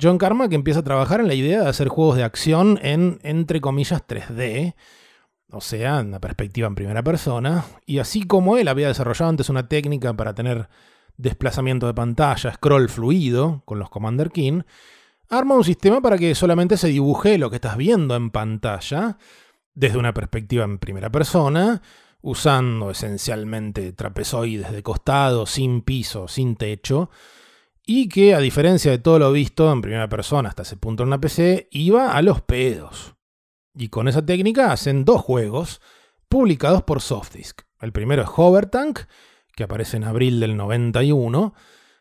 John Carmack empieza a trabajar en la idea de hacer juegos de acción en, entre comillas, 3D, o sea, una perspectiva en primera persona, y así como él había desarrollado antes una técnica para tener desplazamiento de pantalla, scroll fluido con los Commander King, arma un sistema para que solamente se dibuje lo que estás viendo en pantalla desde una perspectiva en primera persona, usando esencialmente trapezoides de costado, sin piso, sin techo, y que a diferencia de todo lo visto en primera persona hasta ese punto en una PC, iba a los pedos. Y con esa técnica hacen dos juegos publicados por Softdisk. El primero es Hover Tank, que aparece en abril del 91,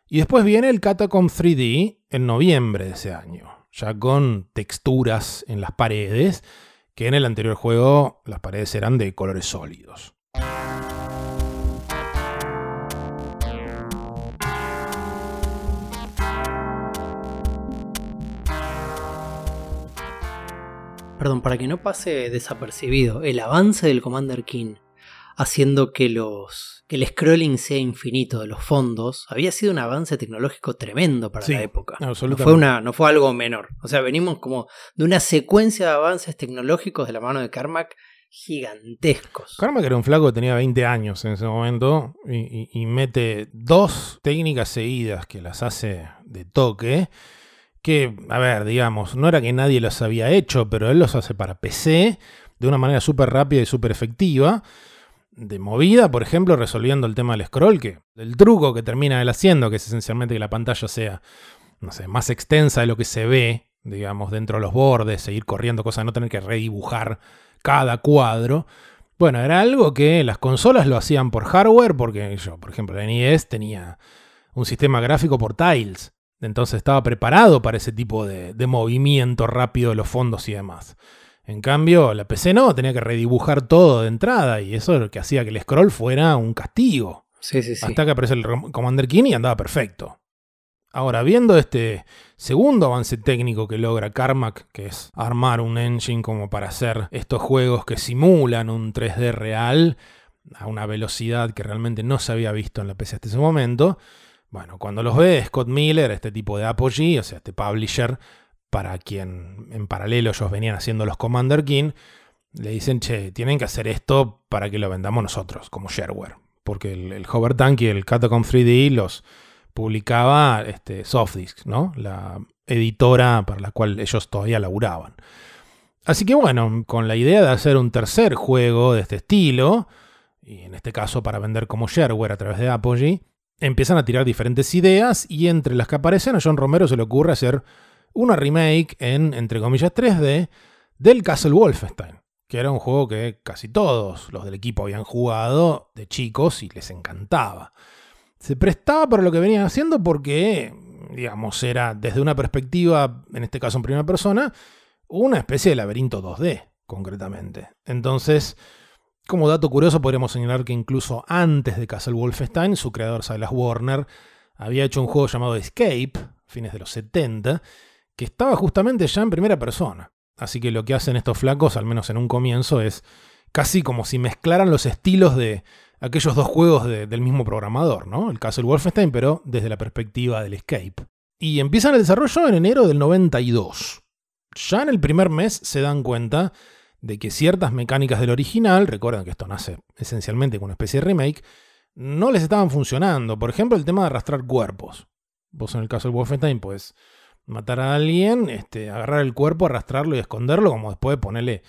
y después viene el Catacomb 3D en noviembre de ese año, ya con texturas en las paredes, que en el anterior juego las paredes eran de colores sólidos. Perdón, para que no pase desapercibido, el avance del Commander King haciendo que los que el scrolling sea infinito de los fondos había sido un avance tecnológico tremendo para la época. No fue, una, no fue algo menor. O sea, venimos como de una secuencia de avances tecnológicos de la mano de Carmack gigantescos. Carmack era un flaco que tenía 20 años en ese momento y, y mete dos técnicas seguidas que las hace de toque que, a ver, digamos, no era que nadie los había hecho, pero él los hace para PC de una manera súper rápida y súper efectiva. De movida, por ejemplo, resolviendo el tema del scroll, que el truco que termina él haciendo, que es esencialmente que la pantalla sea, no sé, más extensa de lo que se ve, digamos, dentro de los bordes, seguir corriendo cosas, no tener que redibujar cada cuadro. Bueno, era algo que las consolas lo hacían por hardware, porque yo, por ejemplo, la NES tenía un sistema gráfico por tiles. Entonces estaba preparado para ese tipo de, movimiento rápido de los fondos y demás. En cambio, la PC no, tenía que redibujar todo de entrada y eso es lo que hacía que el scroll fuera un castigo. Sí, sí, sí. Hasta que aparece el Commander King y andaba perfecto. Ahora, viendo este segundo avance técnico que logra Carmack, que es armar un engine como para hacer estos juegos que simulan un 3D real, a una velocidad que realmente no se había visto en la PC hasta ese momento. Bueno, cuando los ve Scott Miller, este tipo de Apogee, o sea, este publisher, para quien en paralelo ellos venían haciendo los Commander King, le dicen, che, tienen que hacer esto para que lo vendamos nosotros, como shareware. Porque el, el Hover Tank y el Catacomb 3D los publicaba este, Softdisk, ¿no? La editora para la cual ellos todavía laburaban. Así que bueno, con la idea de hacer un tercer juego de este estilo, y en este caso para vender como shareware a través de Apogee, empiezan a tirar diferentes ideas y entre las que aparecen a John Romero se le ocurre hacer una remake en, entre comillas, 3D del Castle Wolfenstein, que era un juego que casi todos los del equipo habían jugado de chicos y les encantaba. Se prestaba para lo que venían haciendo porque, digamos, era desde una perspectiva, en este caso en primera persona, una especie de laberinto 2D, concretamente. Entonces, como dato curioso, podríamos señalar que incluso antes de Castle Wolfenstein, su creador Silas Warner había hecho un juego llamado Escape, fines de los 70, que estaba justamente ya en primera persona. Así que lo que hacen estos flacos, al menos en un comienzo, es casi como si mezclaran los estilos de aquellos dos juegos del mismo programador, ¿no? El Castle Wolfenstein, pero desde la perspectiva del Escape. Y empiezan el desarrollo en enero del 92. Ya en el primer mes se dan cuenta de que ciertas mecánicas del original, recuerden que esto nace esencialmente con una especie de remake, no les estaban funcionando. Por ejemplo, el tema de arrastrar cuerpos. Vos en el caso del Wolfenstein, pues matar a alguien, este, agarrar el cuerpo, arrastrarlo y esconderlo, como después ponerle,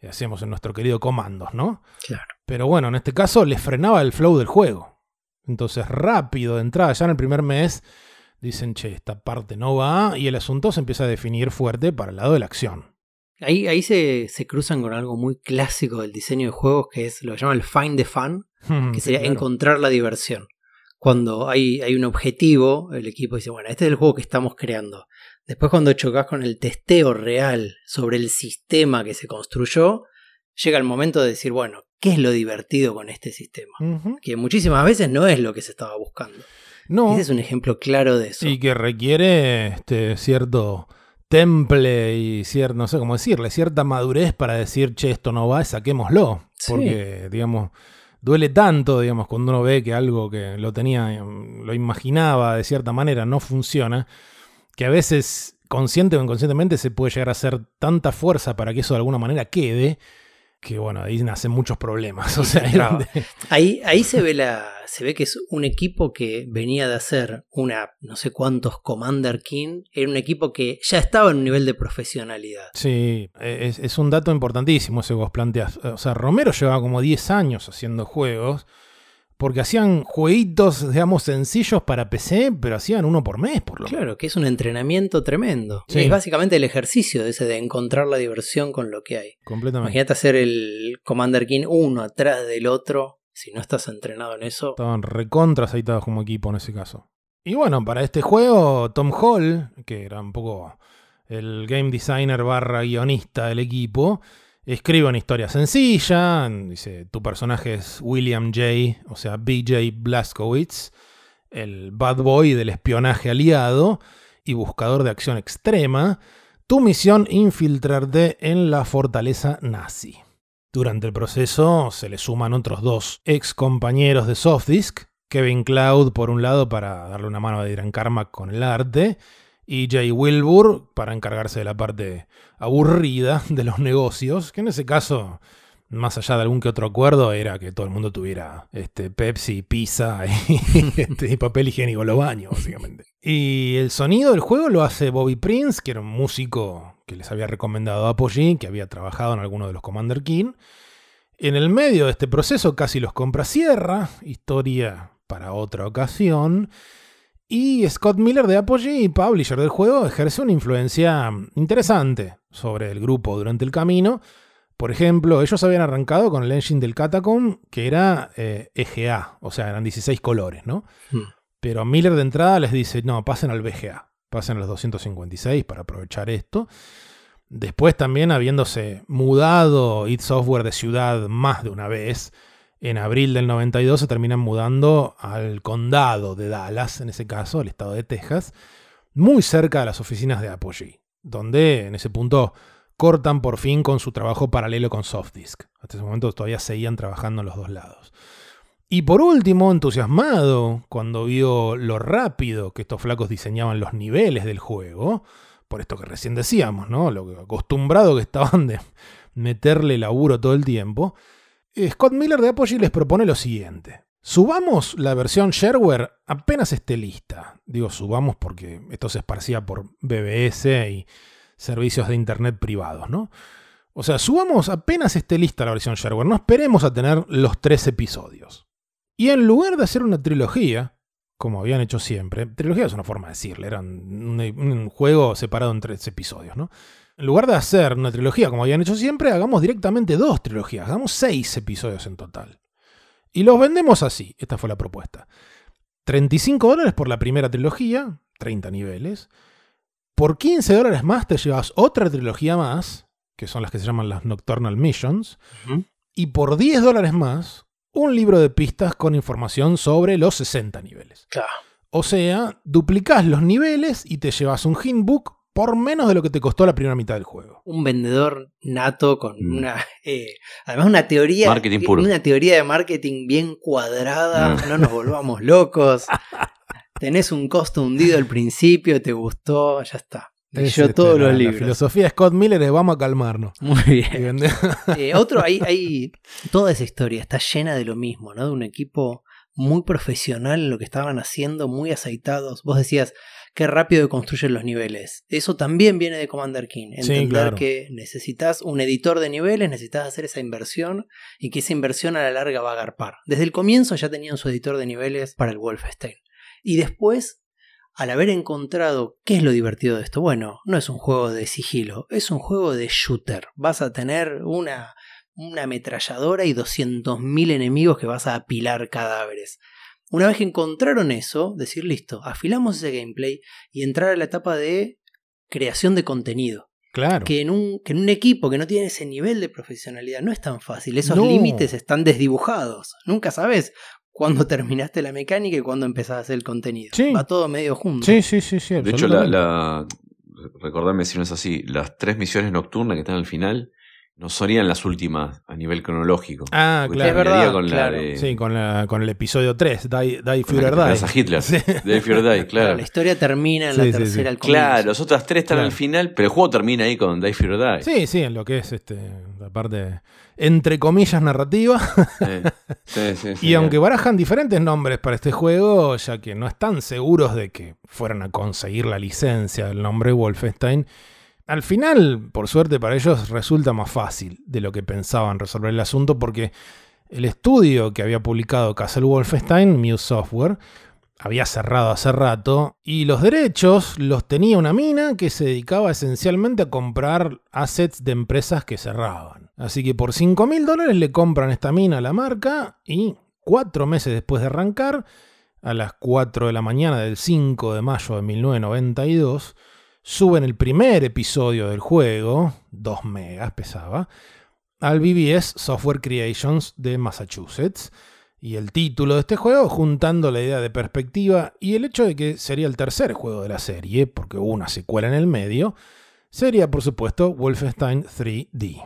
eh, hacemos en nuestro querido comandos, ¿no? Claro. Pero bueno, en este caso les frenaba el flow del juego. Entonces, rápido de entrada, ya en el primer mes, dicen, che, esta parte no va, y el asunto se empieza a definir fuerte para el lado de la acción. Ahí, ahí se, se, cruzan con algo muy clásico del diseño de juegos, que es lo que llaman el find the fun, que sería claro. encontrar la diversión. Cuando hay, hay un objetivo, el equipo dice, bueno, este es el juego que estamos creando. Después cuando chocas con el testeo real sobre el sistema que se construyó, llega el momento de decir, bueno, ¿qué es lo divertido con este sistema? Uh -huh. Que muchísimas veces no es lo que se estaba buscando. No. Ese es un ejemplo claro de eso. Y que requiere este, cierto temple y cierto, no sé cómo decirle, cierta madurez para decir, che, esto no va, saquémoslo. Sí. Porque, digamos, duele tanto, digamos, cuando uno ve que algo que lo tenía, lo imaginaba de cierta manera, no funciona, que a veces, consciente o inconscientemente, se puede llegar a hacer tanta fuerza para que eso de alguna manera quede, que bueno, ahí nacen muchos problemas. O sea, claro. ahí, ahí se ve la. Se ve que es un equipo que venía de hacer una, no sé cuántos Commander King. Era un equipo que ya estaba en un nivel de profesionalidad. Sí, es, es un dato importantísimo ese que vos planteás. O sea, Romero llevaba como 10 años haciendo juegos. Porque hacían jueguitos, digamos, sencillos para PC, pero hacían uno por mes, por lo Claro, que es un entrenamiento tremendo. Sí. Es básicamente el ejercicio de ese de encontrar la diversión con lo que hay. Completamente. Imagínate hacer el Commander King uno atrás del otro. Si no estás entrenado en eso. Estaban recontra aceitados como equipo en ese caso. Y bueno, para este juego, Tom Hall, que era un poco el game designer barra guionista del equipo, Escribe una historia sencilla, dice, tu personaje es William J., o sea, BJ Blazkowicz, el bad boy del espionaje aliado y buscador de acción extrema. Tu misión, infiltrarte en la fortaleza nazi. Durante el proceso se le suman otros dos ex compañeros de Softdisk, Kevin Cloud por un lado para darle una mano a Adrian Carmack con el arte, y Jay Wilbur para encargarse de la parte aburrida de los negocios, que en ese caso, más allá de algún que otro acuerdo, era que todo el mundo tuviera este, Pepsi, pizza y, este, y papel higiénico en los baños, básicamente. Y el sonido del juego lo hace Bobby Prince, que era un músico que les había recomendado a Apogee, que había trabajado en alguno de los Commander King. En el medio de este proceso casi los compra Sierra, historia para otra ocasión. Y Scott Miller de Apogee, publisher del juego, ejerce una influencia interesante sobre el grupo durante el camino. Por ejemplo, ellos habían arrancado con el engine del Catacomb, que era eh, EGA, o sea, eran 16 colores, ¿no? Hmm. Pero Miller de entrada les dice, no, pasen al VGA, pasen a los 256 para aprovechar esto. Después también habiéndose mudado id Software de ciudad más de una vez, en abril del 92 se terminan mudando al condado de Dallas, en ese caso, al estado de Texas, muy cerca de las oficinas de Apogee, donde en ese punto cortan por fin con su trabajo paralelo con Softdisk. Hasta ese momento todavía seguían trabajando en los dos lados. Y por último, entusiasmado cuando vio lo rápido que estos flacos diseñaban los niveles del juego, por esto que recién decíamos, ¿no? Lo acostumbrado que estaban de meterle laburo todo el tiempo, Scott Miller de Apogee les propone lo siguiente. Subamos la versión shareware apenas esté lista. Digo subamos porque esto se esparcía por BBS y servicios de internet privados, ¿no? O sea, subamos apenas esté lista la versión shareware. No esperemos a tener los tres episodios. Y en lugar de hacer una trilogía, como habían hecho siempre, trilogía es una forma de decirle, era un, juego separado en tres episodios, ¿no? En lugar de hacer una trilogía como habían hecho siempre, hagamos directamente dos trilogías, hagamos seis episodios en total. Y los vendemos así, esta fue la propuesta. 35 dólares por la primera trilogía, 30 niveles. Por 15 dólares más te llevas otra trilogía más, que son las que se llaman las Nocturnal Missions. Y por 10 dólares más, un libro de pistas con información sobre los 60 niveles. Claro. O sea, duplicás los niveles y te llevas un hintbook por menos de lo que te costó la primera mitad del juego. Un vendedor nato con mm. una. Eh, además, una teoría. Marketing puro. Una teoría de marketing bien cuadrada. Mm. No nos volvamos locos. Tenés un costo hundido al principio, te gustó, ya está. Leyó este, todos los libros. La filosofía de Scott Miller es vamos a calmarnos. Muy bien. Eh, otro, hay, hay. Toda esa historia está llena de lo mismo, ¿no? De un equipo muy profesional en lo que estaban haciendo, muy aceitados. Vos decías, qué rápido construyen los niveles. Eso también viene de Commander King. Entender que necesitas un editor de niveles, necesitas hacer esa inversión y que esa inversión a la larga va a agarpar. Desde el comienzo ya tenían su editor de niveles para el Wolfenstein. Y después al haber encontrado qué es lo divertido de esto, bueno, no es un juego de sigilo, es un juego de shooter. Vas a tener una, una ametralladora y 200.000 enemigos que vas a apilar cadáveres. Una vez que encontraron eso, decir listo, afilamos ese gameplay y entrar a la etapa de creación de contenido. Claro. Que en un, que en un equipo que no tiene ese nivel de profesionalidad no es tan fácil. Esos límites están desdibujados. Nunca sabes cuando terminaste la mecánica y cuando empezás a hacer el contenido. Va todo medio junto. Sí, sí, sí, sí. De hecho, la, la, recordame si no es así, las tres misiones nocturnas que están al final no serían las últimas a nivel cronológico. Ah, claro. Es verdad, con claro. Sí, con, la, con el episodio 3, Die, Die Führer Die. a Hitler. Die Führer Die, claro. La historia termina en la tercera al Claro, las otras tres están al final, pero el juego termina ahí con Die Führer Die. Sí, sí, en lo que es este, la parte entre comillas narrativa. Sí, sí, sí, y aunque barajan diferentes nombres para este juego, ya que no están seguros de que fueran a conseguir la licencia del nombre Wolfenstein, al final, por suerte para ellos, resulta más fácil de lo que pensaban resolver el asunto porque el estudio que había publicado Castle Wolfenstein, Muse Software, había cerrado hace rato y los derechos los tenía una mina que se dedicaba esencialmente a comprar assets de empresas que cerraban. Así que por 5 mil dólares le compran esta mina a la marca y cuatro meses después de arrancar, a las 4 de la mañana del 5 de mayo de 1992, suben el primer episodio del juego, 2 megas pesaba, al BBS Software Creations de Massachusetts. Y el título de este juego, juntando la idea de perspectiva y el hecho de que sería el tercer juego de la serie, porque hubo una secuela en el medio, sería por supuesto Wolfenstein 3D.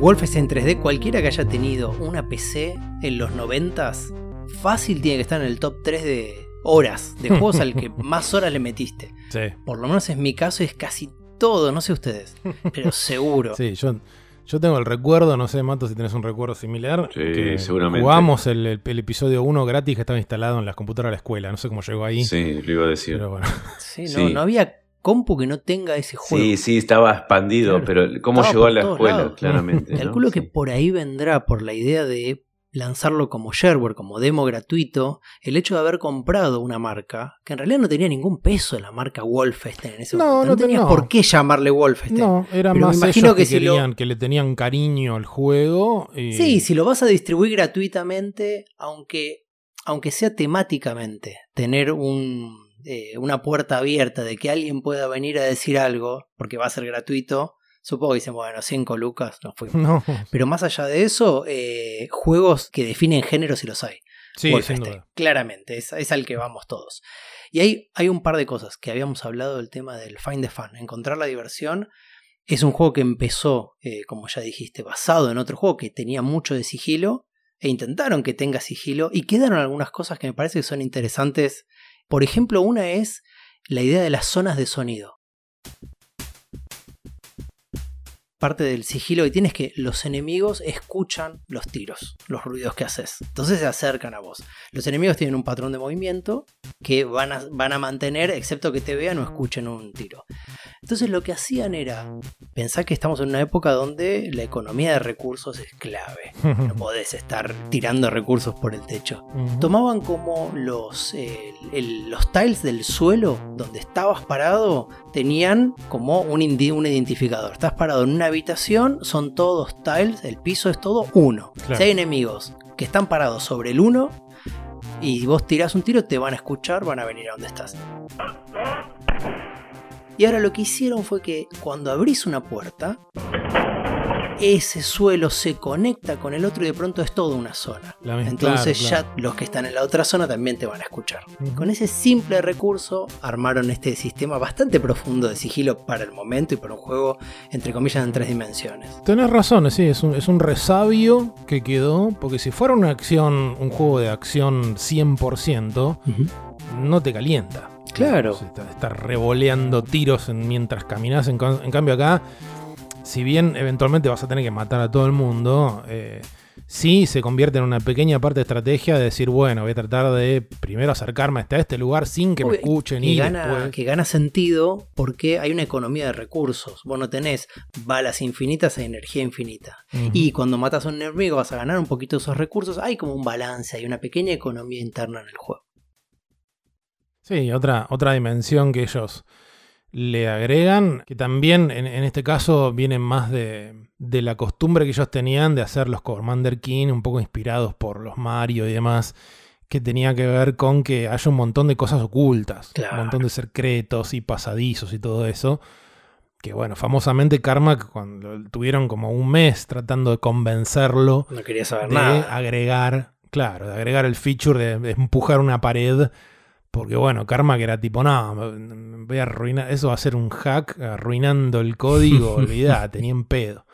Wolfenstein 3D, cualquiera que haya tenido una PC en los 90s, fácil tiene que estar en el top 3 de horas, de juegos al que más horas le metiste. Por lo menos en mi caso es casi todo, no sé ustedes, pero seguro. Sí, yo, yo tengo el recuerdo, no sé, Mato, si tenés un recuerdo similar. Sí, seguramente. Jugamos el, episodio 1 gratis que estaba instalado en las computadoras de la escuela, no sé cómo llegó ahí. Sí, lo iba a decir. Pero bueno. Sí, no, no había compu que no tenga ese juego. Sí, sí, estaba expandido, pero ¿cómo llegó a la escuela? Claramente. Calculo que por ahí vendrá, por la idea de lanzarlo como shareware, como demo gratuito, el hecho de haber comprado una marca que en realidad no tenía ningún peso en la marca Wolfenstein en ese No, momento. no No, tenías tenía. por qué llamarle Wolfenstein. No, era Pero me más imagino ellos que, que si lo- que le tenían cariño al juego. Y... Sí, si lo vas a distribuir gratuitamente, aunque, aunque sea temáticamente, tener un, eh, una puerta abierta de que alguien pueda venir a decir algo, porque va a ser gratuito, supongo que dicen, bueno, 5 lucas, nos fuimos. No, Pero más allá de eso, eh, juegos que definen géneros si los hay. sí, sin duda. claramente, es, es al que vamos todos. Y ahí hay un par de cosas que habíamos hablado del tema del find the fun, encontrar la diversión. Es un juego que empezó, eh, como ya dijiste, basado en otro juego que tenía mucho de sigilo e intentaron que tenga sigilo y quedaron algunas cosas que me parece que son interesantes. Por ejemplo, una es la idea de las zonas de sonido. Parte del sigilo que tienes es que los enemigos escuchan los tiros, los ruidos que haces. Entonces se acercan a vos. Los enemigos tienen un patrón de movimiento que van a, van a mantener, excepto que te vean o escuchen un tiro. Entonces lo que hacían era, pensar que estamos en una época donde la economía de recursos es clave. No podés estar tirando recursos por el techo. Tomaban como los, eh, el- los tiles del suelo donde estabas parado, tenían como un, un identificador. Estás parado en una habitación, son todos tiles, el piso es todo uno. Claro. Si hay enemigos que están parados sobre el uno y vos tirás un tiro, te van a escuchar, van a venir a donde estás. Y ahora lo que hicieron fue que cuando abrís una puerta, ese suelo se conecta con el otro y de pronto es toda una zona. Entonces claro, ya los que están en la otra zona también te van a escuchar. Con ese simple recurso armaron este sistema bastante profundo de sigilo para el momento y para un juego entre comillas en tres dimensiones. Tenés razón, sí, es un, es un resabio que quedó, porque si fuera una acción, un juego de acción 100%, no te calienta. Claro. Estar, estar revoleando tiros en- mientras caminas. En, cambio acá, si bien eventualmente vas a tener que matar a todo el mundo, eh, sí se convierte en una pequeña parte de estrategia de decir, bueno, voy a tratar de primero acercarme hasta este lugar sin que me escuchen y y gana, después... que gana sentido porque hay una economía de recursos. Vos no tenés balas infinitas e energía infinita. Y cuando matas a un enemigo vas a ganar un poquito de esos recursos. Hay como un balance, hay una pequeña economía interna en el juego. Sí, otra, otra dimensión que ellos le agregan, que también en, en este caso viene más de, de la costumbre que ellos tenían de hacer los Commander King, un poco inspirados por los Mario y demás, que tenía que ver con que haya un montón de cosas ocultas, Claro. un montón de secretos y pasadizos y todo eso. Que bueno, famosamente Carmack cuando tuvieron como un mes tratando de convencerlo No quería saber de nada. agregar, claro, de agregar el feature de, de empujar una pared. Porque bueno, Karma que era tipo, no, voy a arruinar, eso va a ser un hack arruinando el código, olvidate, ni en pedo.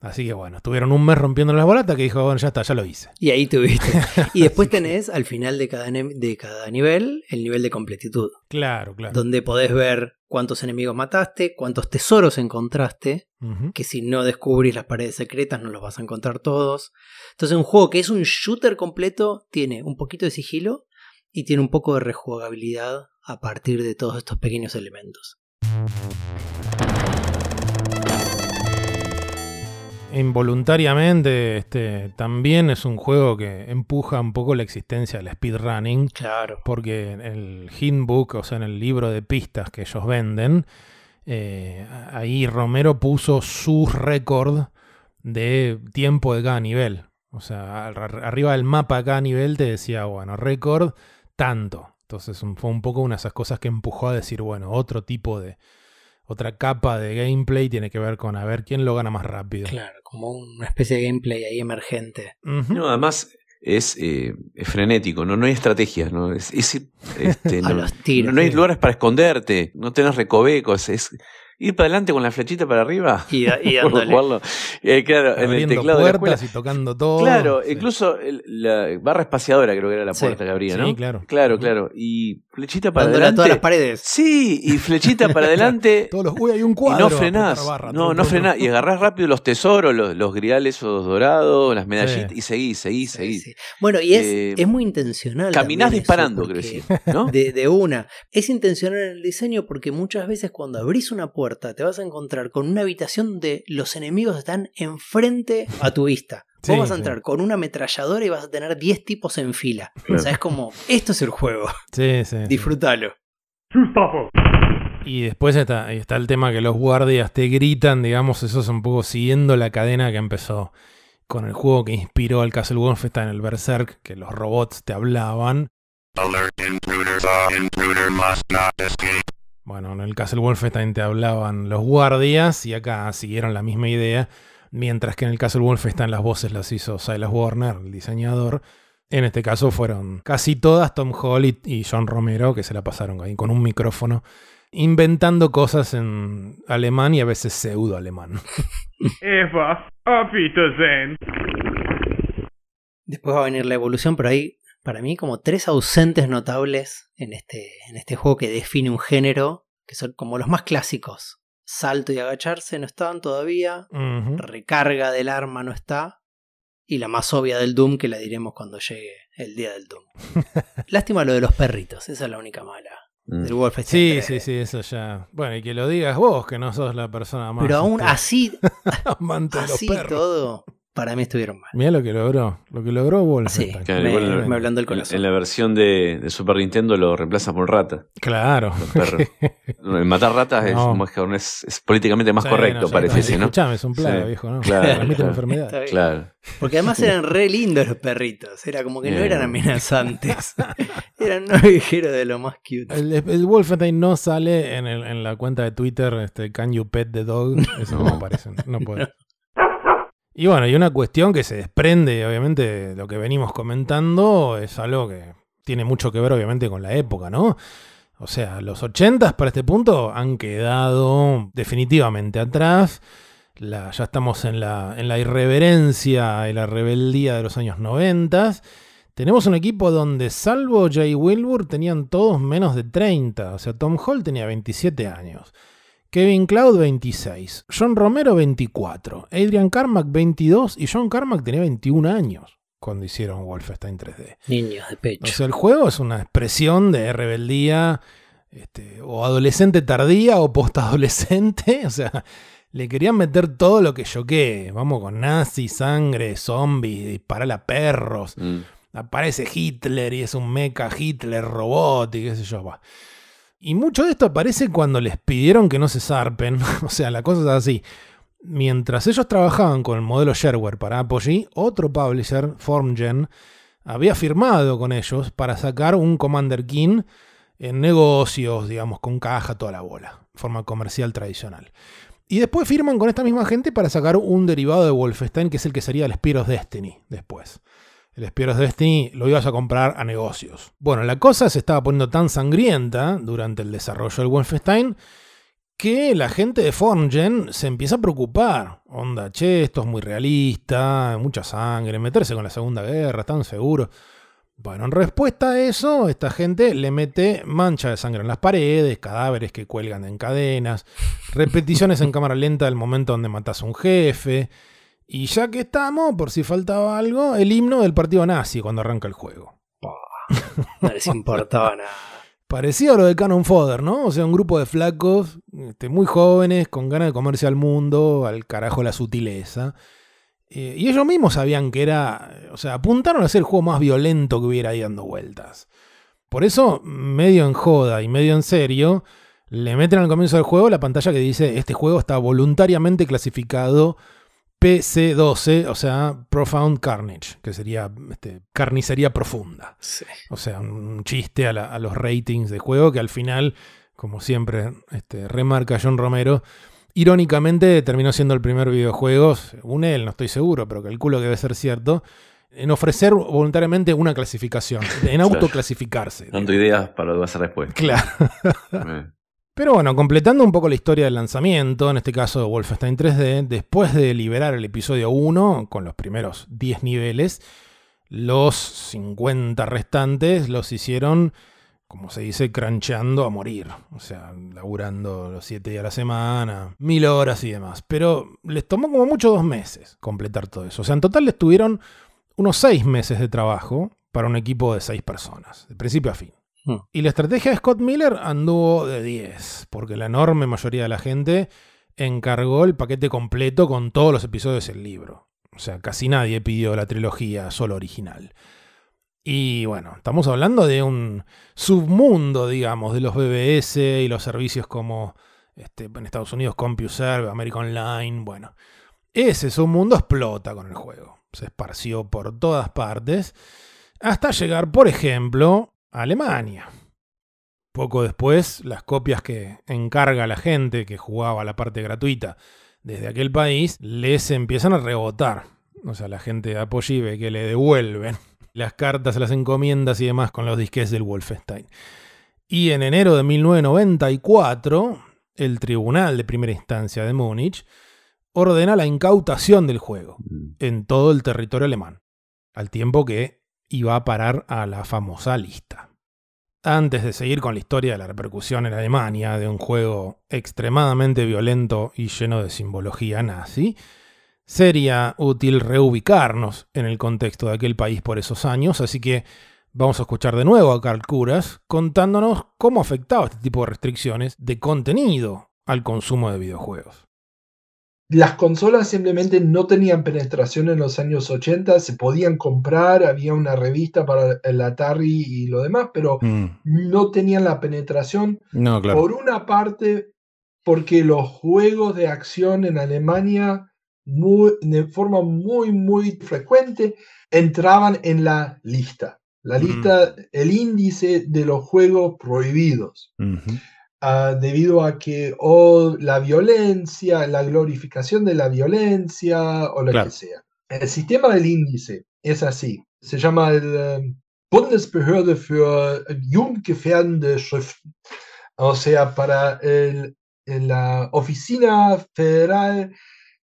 Así que bueno, estuvieron un mes rompiendo las bolatas que dijo, bueno, ya está, ya lo hice. Y ahí tuviste. Y después tenés al final de cada, de cada nivel el nivel de completitud. Claro, claro. Donde podés ver cuántos enemigos mataste, cuántos tesoros encontraste. Que si no descubrís las paredes secretas no los vas a encontrar todos. Entonces un juego que es un shooter completo tiene un poquito de sigilo y tiene un poco de rejugabilidad a partir de todos estos pequeños elementos. Involuntariamente, este, también es un juego que empuja un poco la existencia del speedrunning. Claro. Porque en el hintbook, o sea, en el libro de pistas que ellos venden, eh, ahí Romero puso su récord de tiempo de cada nivel. O sea, ar- ar- arriba del mapa de cada nivel te decía, bueno, récord tanto. Entonces un- fue un poco una de esas cosas que empujó a decir, bueno, otro tipo de, otra capa de gameplay tiene que ver con a ver quién lo gana más rápido. Claro, como una especie de gameplay ahí emergente. No, además es, eh, es frenético, ¿no? no hay estrategia, ¿no? Es, es ir, este, A no, los tiros. no- no hay lugares para esconderte, no tenés recovecos, es ir para adelante con la flechita para arriba. Y, y Por dándole. jugarlo. Eh, claro, en el teclado de la escuela. puertas y tocando todo. Claro, Sí. incluso el- la barra espaciadora creo que era la Sí. puerta que abría, Sí, ¿no? claro. Claro, Ujú. claro. Y flechita para Dándole a adelante. todas las paredes. Sí, y flechita para adelante. Todos los, uy, hay un Y cuadro. no frenás. barra, no, tum, no frenás. Y agarrás rápido los tesoros, los, los griales esos dorados, las medallitas, Sí. y seguís, seguís, Sí, seguís. sí. Bueno, y es, Eh, es muy intencional. Caminás disparando, quiero decir. ¿no? De, de una. Es intencional en el diseño porque muchas veces cuando abrís una puerta te vas a encontrar con una habitación donde los enemigos están enfrente a tu vista. Vos vas a entrar con una ametralladora y vas a tener 10 tipos en fila. O sea, es como, esto es el juego. Sí, sí. Disfrútalo. Y después está, está el tema que los guardias te gritan, digamos, eso es un poco siguiendo la cadena que empezó con el juego que inspiró al Castle Wolfenstein, el Berserk, que los robots te hablaban. Bueno, en el Castle Wolfenstein te hablaban los guardias y acá siguieron la misma idea, mientras que en el Castle Wolfenstein las voces las hizo Silas Warner, el diseñador. En este caso fueron casi todas Tom Hall y John Romero, que se la pasaron ahí con un micrófono inventando cosas en alemán y a veces pseudo alemán. Eva. Después va a venir la evolución, pero hay para mí como tres ausentes notables en este, en este juego que define un género, que son como los más clásicos. Salto y agacharse no están todavía, recarga del arma no está, y la más obvia del Doom que la diremos cuando llegue el día del Doom. Lástima lo de los perritos, esa es la única mala. Mm. Del Sí, sí, sí, eso ya. Bueno, y que lo digas vos, que no sos la persona más. Pero aún este, así, amante de los así perros. todo, para mí estuvieron mal. Mira lo que logró, lo que logró Wolfenstein. Sí, Claro, me, igual en- me hablando el corazón. En la versión de, de Super Nintendo lo reemplaza por rata. Claro. Los perros. No, el matar ratas es, No. más- es, es políticamente más Sí, correcto, no parece, ¿sí, ¿no? Escuchame, es un plaga, Sí. viejo, ¿no? Claro, Transmite claro. enfermedad. Claro. Porque además eran re lindos los perritos. Era como que no eran amenazantes. eran unos viajeros de lo más cute. El, el Wolfenstein no sale en, el- en la cuenta de Twitter, este, Can you pet the dog? Eso no, No. aparece, no puede. Y bueno, y una cuestión que se desprende, obviamente, de lo que venimos comentando, es algo que tiene mucho que ver, obviamente, con la época, ¿no? O sea, los 80 para este punto han quedado definitivamente atrás. Ya estamos en la, en la irreverencia y la rebeldía de los años 90. Tenemos un equipo donde, salvo Jay Wilbur, tenían todos menos de 30. O sea, Tom Hall tenía 27 años. Kevin Cloud 26, John Romero 24, Adrian Carmack 22 y John Carmack tenía 21 años cuando hicieron Wolfenstein 3D. Niños de O pecho. sea, el juego es una expresión de rebeldía este, o adolescente tardía o postadolescente. O sea, le querían meter todo lo que yo que. Vamos con nazis, sangre, zombies, disparar a perros. Mm. Aparece Hitler y es un mecha Hitler robot y qué sé yo. va. Y mucho de esto aparece cuando les pidieron que no se zarpen. o sea, la cosa es así. Mientras ellos trabajaban con el modelo shareware para Apogee, otro publisher, FormGen, había firmado con ellos para sacar un Commander King en negocios, digamos, con caja, toda la bola, forma comercial tradicional. Y después firman con esta misma gente para sacar un derivado de Wolfenstein, que es el que sería el Spear of Destiny después. El Spear of Destiny lo ibas a comprar a negocios. Bueno, la cosa se estaba poniendo tan sangrienta durante el desarrollo del Wolfenstein que la gente de FormGen se empieza a preocupar. Onda, che, esto es muy realista, mucha sangre, meterse con la Segunda Guerra, ¿están seguros? Bueno, en respuesta a eso, esta gente le mete mancha de sangre en las paredes, cadáveres que cuelgan en cadenas, repeticiones en cámara lenta del momento donde matas a un jefe. Y ya que estamos, por si faltaba algo, el himno del partido nazi cuando arranca el juego. No les importaba nada. Parecido a lo de Cannon Fodder, ¿no? O sea, un grupo de flacos este, muy jóvenes, con ganas de comerse al mundo, al carajo la sutileza. Eh, y ellos mismos sabían que era. O sea, apuntaron a ser el juego más violento que hubiera ahí dando vueltas. Por eso, medio en joda y medio en serio, le meten al comienzo del juego la pantalla que dice: Este juego está voluntariamente clasificado PC12, o sea, Profound Carnage, que sería este, carnicería profunda. Sí. O sea, un chiste a, la- a los ratings de juego que al final, como siempre este, remarca John Romero, irónicamente terminó siendo el primer videojuego, según él, no estoy seguro, pero calculo que debe ser cierto, en ofrecer voluntariamente una clasificación, en autoclasificarse. Dando ideas para lo que va a después. Claro. Pero bueno, completando un poco la historia del lanzamiento, en este caso Wolfenstein 3D, después de liberar el episodio 1 con los primeros 10 niveles, los 50 restantes los hicieron, como se dice, crancheando a morir. O sea, laburando los 7 días a la semana, mil horas y demás. Pero les tomó como mucho dos meses completar todo eso. O sea, en total les tuvieron unos 6 meses de trabajo para un equipo de 6 personas, de principio a fin. Hmm. Y la estrategia de Scott Miller anduvo de 10, porque la enorme mayoría de la gente encargó el paquete completo con todos los episodios del libro. O sea, casi nadie pidió la trilogía solo original. Y bueno, estamos hablando de un submundo, digamos, de los BBS y los servicios como este, en Estados Unidos CompuServe, American Online. Bueno, ese submundo explota con el juego. Se esparció por todas partes hasta llegar, por ejemplo, Alemania. Poco después, las copias que encarga la gente que jugaba la parte gratuita desde aquel país les empiezan a rebotar. O sea, la gente de Apogee que le devuelven las cartas, las encomiendas y demás con los disques del Wolfenstein. Y en enero de 1994, el Tribunal de Primera Instancia de Múnich ordena la incautación del juego en todo el territorio alemán, al tiempo que iba a parar a la famosa lista. Antes de seguir con la historia de la repercusión en Alemania de un juego extremadamente violento y lleno de simbología nazi, Sería útil reubicarnos en el contexto de aquel país por esos años, así que vamos a escuchar de nuevo a Carl Curas contándonos cómo afectaba este tipo de restricciones de contenido al consumo de videojuegos. Las consolas simplemente no tenían penetración en los años 80, se podían comprar, había una revista para el Atari y lo demás, pero mm. no tenían la penetración. Por una parte, porque los juegos de acción en Alemania de forma muy, muy frecuente, entraban en la lista. La lista, el índice de los juegos prohibidos. Ah, debido a que o la violencia, la glorificación de la violencia o lo que sea. El sistema del índice es así. Se llama el eh, Bundesbehörde für Jugendgefährdende Schriften. O sea, para el, la Oficina Federal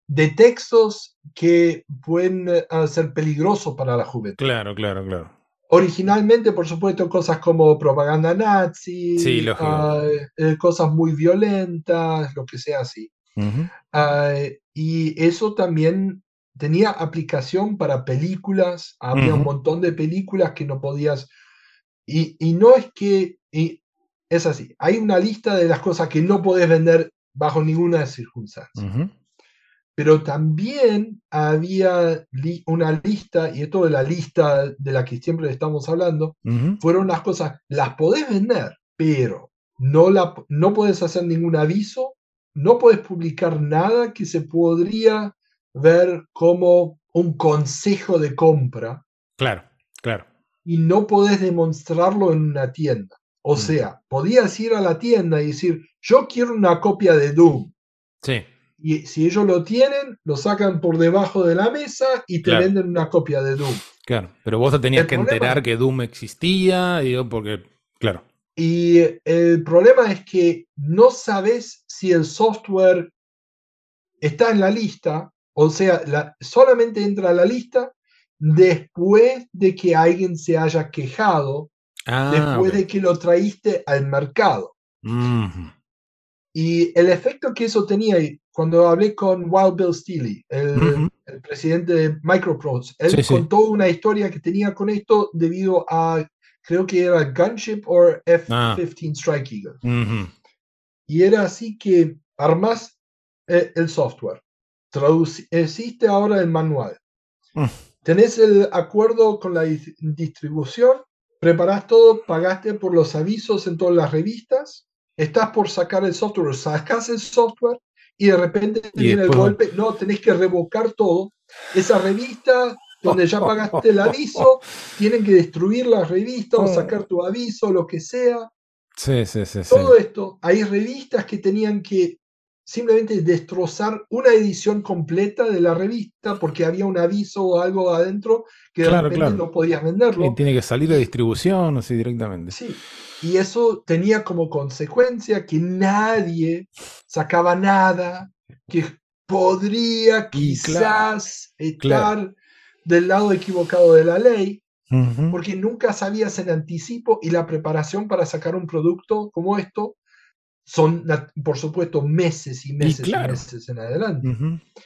de textos que pueden eh, ser peligrosos para la juventud. Claro, claro, claro. Originalmente, por supuesto, cosas como propaganda nazi, ah, eh, cosas muy violentas, lo que sea así. Ah, y eso también tenía aplicación para películas, había un montón de películas que no podías... Y, y no es que... Y es así, hay una lista de las cosas que no podés vender bajo ninguna circunstancia pero también había una lista, y esto de la lista de la que siempre estamos hablando, fueron las cosas, las podés vender, pero no, la, no podés hacer ningún aviso, no podés publicar nada que se podría ver como un consejo de compra. Claro, claro. Y no podés demostrarlo en una tienda. O mm. sea, podías ir a la tienda y decir, yo quiero una copia de Doom. Sí y si ellos lo tienen, lo sacan por debajo de la mesa y te venden una copia de Doom. Claro, pero vos te tenías que enterar que Doom existía, y porque, claro. Y el problema es que no sabes si el software está en la lista, o sea, solamente entra a la lista después de que alguien se haya quejado, ah, después de que lo traíste al mercado. Y el efecto que eso tenía, cuando hablé con Wild Bill Steely, el, presidente de Microprose, él contó una historia que tenía con esto debido a, creo que era Gunship o F-15 Strike Eagle. Y era así que armas eh, el, software, existe ahora el manual, mm. tenés el acuerdo con la distribución, preparás todo, pagaste por los avisos en todas las revistas, estás por sacar el software, sacas el software y de repente viene el golpe, no, tenés que revocar todo. Esa revista donde ya pagaste el aviso, tienen que destruir la revista o oh. sacar tu aviso, lo que sea. Sí, sí, sí. Todo esto, hay revistas que tenían que simplemente destrozar una edición completa de la revista porque había un aviso o algo adentro que de repente no podías venderlo. Y tiene que salir de distribución, así directamente. Sí. Y eso tenía como consecuencia que nadie sacaba nada, que podría quizás estar del lado equivocado de la ley, porque nunca sabías en anticipo y la preparación para sacar un producto como esto son, por supuesto, meses y meses y, meses en adelante.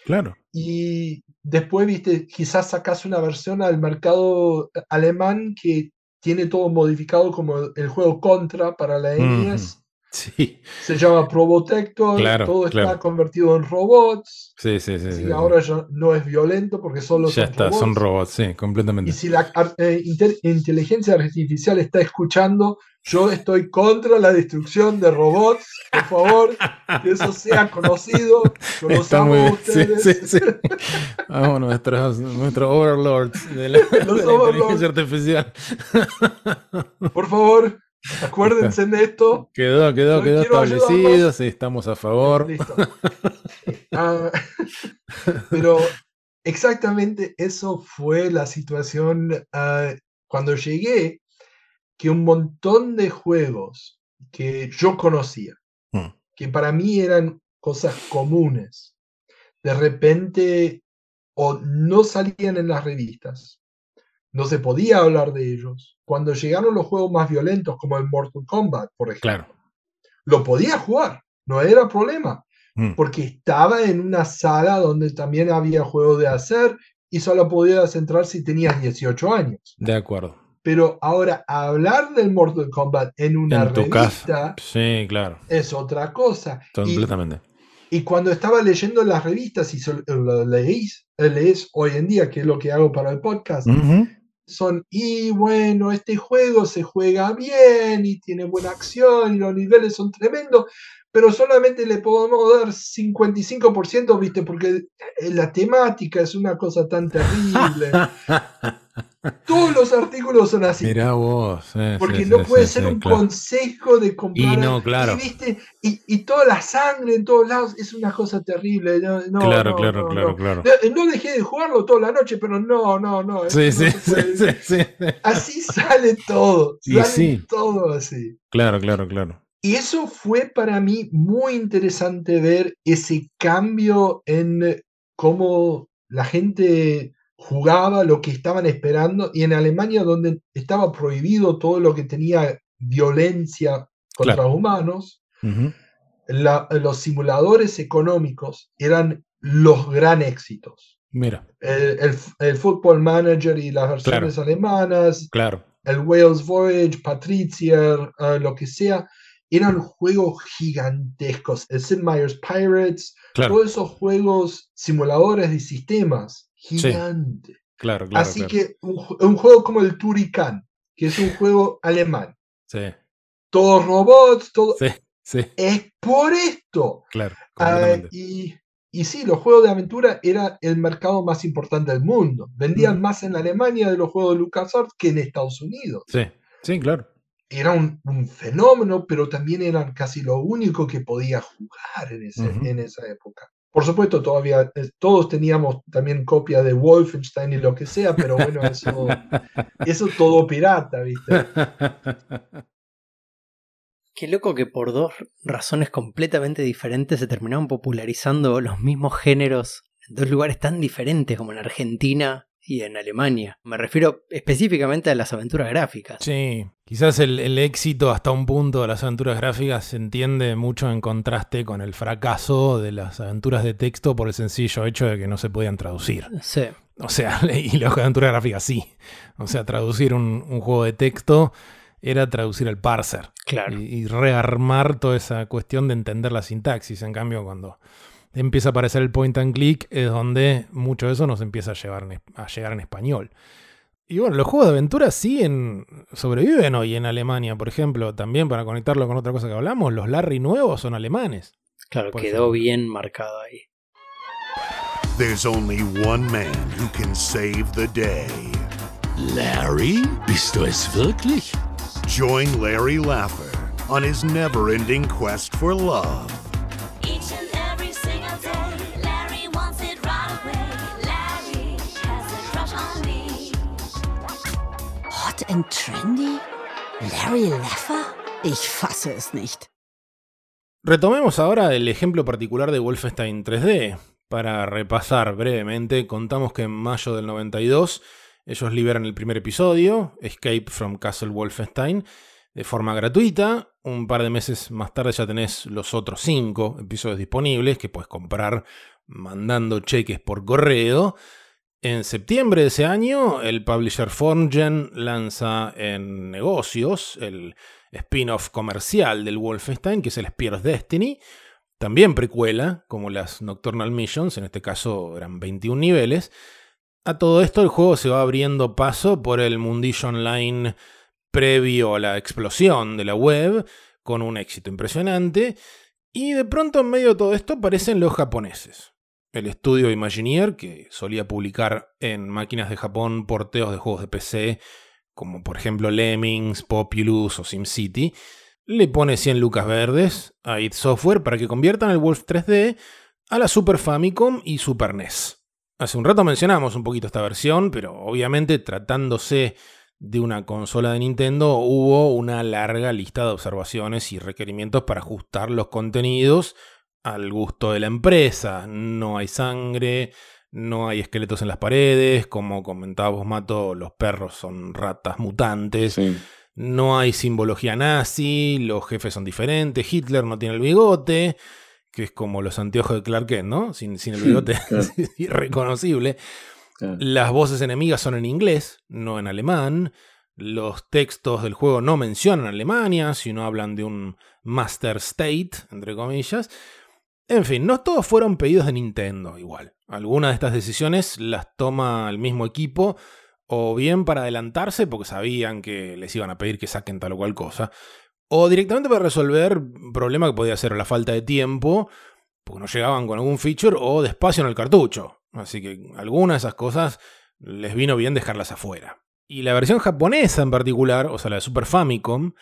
Claro. Y después, viste, quizás sacas una versión al mercado alemán que tiene todo modificado como el juego Contra para la NES. Sí. Se llama Probotector, Claro, todo está convertido en robots. Sí, sí, sí. ahora ya no es violento porque solo ya son está, robots. son robots, sí, completamente. Y si la eh, inteligencia artificial está escuchando, yo estoy contra la destrucción de robots. Por favor, que eso sea conocido. Yo los Está amo muy a bien. Sí, ustedes. sí, sí. Vamos, nuestros, nuestros overlords de la, Los de la overlords. inteligencia artificial. Por favor, acuérdense de esto. Quedó, quedó, quedó establecido, sí, estamos a favor. Listo. Ah, pero exactamente eso fue la situación ah, cuando llegué, que un montón de juegos que yo conocía, Mm. que para mí eran cosas comunes, de repente o no salían en las revistas, no se podía hablar de ellos. Cuando llegaron los juegos más violentos, como el Mortal Kombat, por ejemplo, Claro. lo podía jugar, no era problema, Mm. porque estaba en una sala donde también había juegos de hacer y solo podías entrar si tenías 18 años. De acuerdo. Pero ahora, hablar del Mortal Kombat en una En tu revista casa. Sí, claro. es otra cosa. Completamente. y cuando estaba leyendo las revistas y lo leéis, lees hoy en día, que es lo que hago para el podcast. Son, y bueno, este juego se juega bien y tiene buena acción y los niveles son tremendos, pero solamente le podemos dar 55%, ¿viste? Porque eh, la temática es una cosa tan terrible. Todos los artículos son así. Mirá vos. Porque sí, no sí, puede sí, ser un claro. consejo de comprar. Y no, claro. Y, ¿viste? Y, y toda la sangre en todos lados es una cosa terrible. No, no, Claro, no, claro, claro, no. claro. No, dejé de jugarlo toda la noche, pero no, no, no. Sí, sí, sí. Así sale todo. Y Sale sí. todo así. Claro, claro, claro. Y eso fue para mí muy interesante ver ese cambio en cómo la gente jugaba lo que estaban esperando y en Alemania donde estaba prohibido todo lo que tenía violencia contra Claro. humanos, la- los simuladores económicos eran los gran éxitos. Mira, El, el, el Football Manager y las versiones alemanas, claro. el Wales Voyage, Patricia, eh, lo que sea, eran juegos gigantescos. El Sid Meier's Pirates, Claro. todos esos juegos simuladores de sistemas, gigantes. Claro, claro. Así claro. que un, ju- un juego como el Turrican, que es un juego alemán, Sí, todos robots, todo. sí, sí, Es por esto. claro. Ah, y, y sí, los juegos de aventura era el mercado más importante del mundo. Vendían Mm. más en Alemania de los juegos de LucasArts que en Estados Unidos. Sí, sí, claro. era un, un fenómeno, pero también eran casi lo único que podía jugar en, ese- en esa época. Por supuesto, todavía eh, todos teníamos también copia de Wolfenstein y lo que sea, pero bueno, eso, eso todo pirata, ¿viste? Qué loco que por dos razones completamente diferentes se terminaron popularizando los mismos géneros en dos lugares tan diferentes como en Argentina y en Alemania. Me refiero específicamente a las aventuras gráficas. Sí, quizás el, el éxito hasta un punto de las aventuras gráficas se entiende mucho en contraste con el fracaso de las aventuras de texto por el sencillo hecho de que no se podían traducir. Sí. O sea, y las aventuras gráficas sí. O sea, traducir un, un juego de texto era traducir el parser. Claro. Y, y rearmar toda esa cuestión de entender la sintaxis. En cambio, cuando empieza a aparecer el point and click, es donde mucho de eso nos empieza a, llevar en a llegar en español. Y bueno, los juegos de aventura siguen, sobreviven hoy en Alemania, por ejemplo, también para conectarlo con otra cosa que hablamos, los Larry nuevos son alemanes. Claro, Por quedó ejemplo. bien marcado ahí. There's only one man who can save the day. Larry? Bist du es wirklich? Join Larry Laffer on his never ending quest for love. Larry? Ich fasse es nicht. Retomemos ahora el ejemplo particular de Wolfenstein 3D. Para repasar brevemente, contamos que en mayo del 92 ellos liberan el primer episodio, Escape from Castle Wolfenstein, de forma gratuita. Un par de meses más tarde ya tenés los otros cinco episodios disponibles que puedes comprar mandando cheques por correo. En septiembre de ese año, el publisher Formgen lanza en negocios el spin-off comercial del Wolfenstein, que es el Spear's Destiny, también precuela, como las Nocturnal Missions, en este caso eran 21 niveles. A todo esto el juego se va abriendo paso por el mundillo online previo a la explosión de la web, con un éxito impresionante, y de pronto en medio de todo esto aparecen los japoneses. El estudio Imagineer, que solía publicar en máquinas de Japón porteos de juegos de PC, como por ejemplo Lemmings, Populous o SimCity, le pone 100 lucas verdes a id Software para que conviertan el Wolf 3D a la Super Famicom y Super NES. Hace un rato mencionamos un poquito esta versión, pero obviamente tratándose de una consola de Nintendo hubo una larga lista de observaciones y requerimientos para ajustar los contenidos al gusto de la empresa. No hay sangre, no hay esqueletos en las paredes, como comentábamos Mato, los perros son ratas mutantes. No hay simbología nazi, los jefes son diferentes, Hitler no tiene el bigote, que es como los anteojos de Clark Kent, ¿no? Sin, sin el bigote es irreconocible. Las voces enemigas son en inglés, no en alemán. Los textos del juego no mencionan Alemania, sino hablan de un Master State, entre comillas. En fin, no todos fueron pedidos de Nintendo igual. Algunas de estas decisiones las toma el mismo equipo, o bien para adelantarse porque sabían que les iban a pedir que saquen tal o cual cosa, o directamente para resolver un problema que podía ser la falta de tiempo, porque no llegaban con algún feature, o despacio en el cartucho. Así que algunas de esas cosas les vino bien dejarlas afuera. Y la versión japonesa en particular, o sea, la de Super Famicom,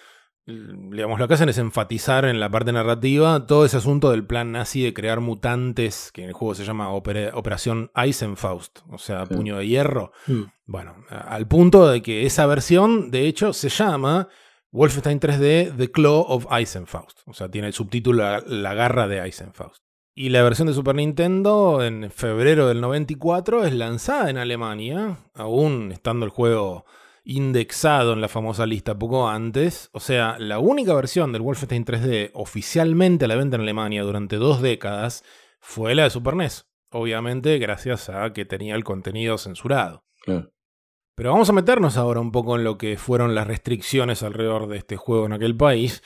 digamos, lo que hacen es enfatizar en la parte narrativa todo ese asunto del plan nazi de crear mutantes, que en el juego se llama Opera- Operación Eisenfaust, o sea, puño de hierro. Mm. Bueno, al punto de que esa versión, de hecho, se llama Wolfenstein 3D The Claw of Eisenfaust. O sea, tiene el subtítulo La, la garra de Eisenfaust. Y la versión de Super Nintendo en febrero del 94 es lanzada en Alemania, aún estando el juego indexado en la famosa lista poco antes. O sea, la única versión del Wolfenstein 3D oficialmente a la venta en Alemania durante dos décadas fue la de Super NES. Obviamente gracias a que tenía el contenido censurado. Pero vamos a meternos ahora un poco en lo que fueron las restricciones alrededor de este juego en aquel país.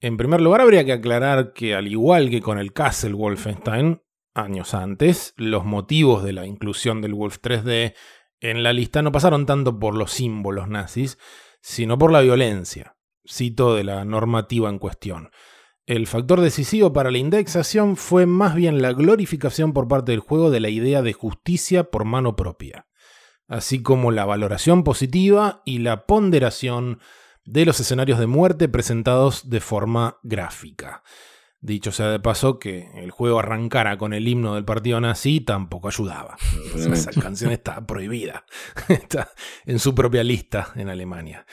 En primer lugar, habría que aclarar que al igual que con el Castle Wolfenstein, años antes, los motivos de la inclusión del Wolf 3D en la lista no pasaron tanto por los símbolos nazis, sino por la violencia. Cito de la normativa en cuestión. El factor decisivo para la indexación fue más bien la glorificación por parte del juego de la idea de justicia por mano propia, así como la valoración positiva y la ponderación de los escenarios de muerte presentados de forma gráfica. Dicho sea de paso que el juego arrancara con el himno del partido nazi tampoco ayudaba. Esa canción está prohibida. Está en su propia lista en Alemania.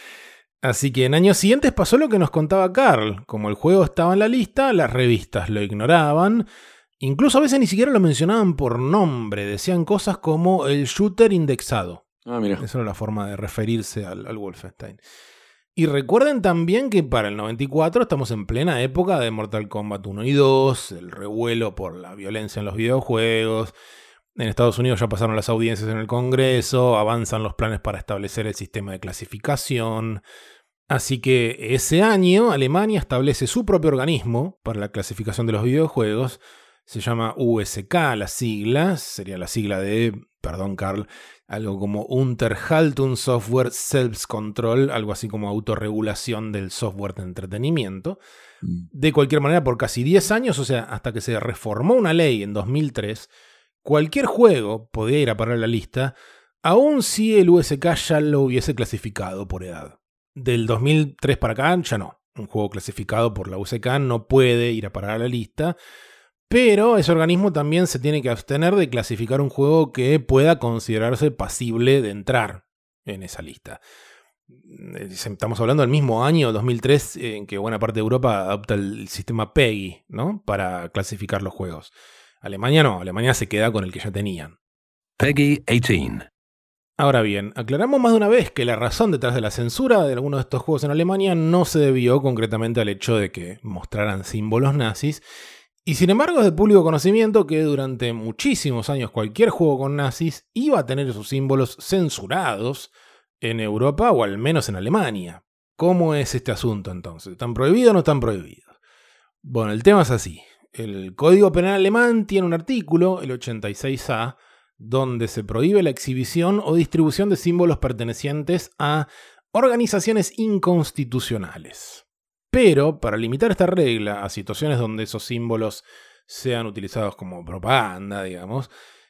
Así que en años siguientes pasó lo que nos contaba Carl. Como el juego estaba en la lista, las revistas lo ignoraban. Incluso a veces ni siquiera lo mencionaban por nombre. Decían cosas como el shooter indexado. Ah, mira. Esa era la forma de referirse al, al Wolfenstein. Y recuerden también que para el 94 estamos en plena época de Mortal Kombat 1 y 2, el revuelo por la violencia en los videojuegos. En Estados Unidos ya pasaron las audiencias en el Congreso, avanzan los planes para establecer el sistema de clasificación. Así que ese año Alemania establece su propio organismo para la clasificación de los videojuegos. Se llama USK, la sigla, sería la sigla de, perdón Carl, algo como Unterhaltung Software Selbstcontrol, algo así como autorregulación del software de entretenimiento. De cualquier manera, por casi 10 años, o sea, hasta que se reformó una ley en 2003, cualquier juego podía ir a parar la lista, aun si el USK ya lo hubiese clasificado por edad. Del 2003 para acá ya no. Un juego clasificado por la USK no puede ir a parar a la lista, pero ese organismo también se tiene que abstener de clasificar un juego que pueda considerarse pasible de entrar en esa lista. Eh, Estamos hablando del mismo año, 2003, en que buena parte de Europa adopta el sistema PEGI, ¿no? Para clasificar los juegos. Alemania no, Alemania se queda con el que ya tenían. Peggy 18. Ahora bien, aclaramos más de una vez que la razón detrás de la censura de algunos de estos juegos en Alemania no se debió concretamente al hecho de que mostraran símbolos nazis, y sin embargo es de público conocimiento que durante muchísimos años cualquier juego con nazis iba a tener sus símbolos censurados en Europa o al menos en Alemania. ¿Cómo es este asunto entonces? ¿Están prohibidos o no están prohibidos? Bueno, el tema es así. El Código Penal alemán tiene un artículo, el 86A, donde se prohíbe la exhibición o distribución de símbolos pertenecientes a organizaciones inconstitucionales. Pero, para limitar esta regla a situaciones donde esos símbolos sean utilizados como propaganda, digamos,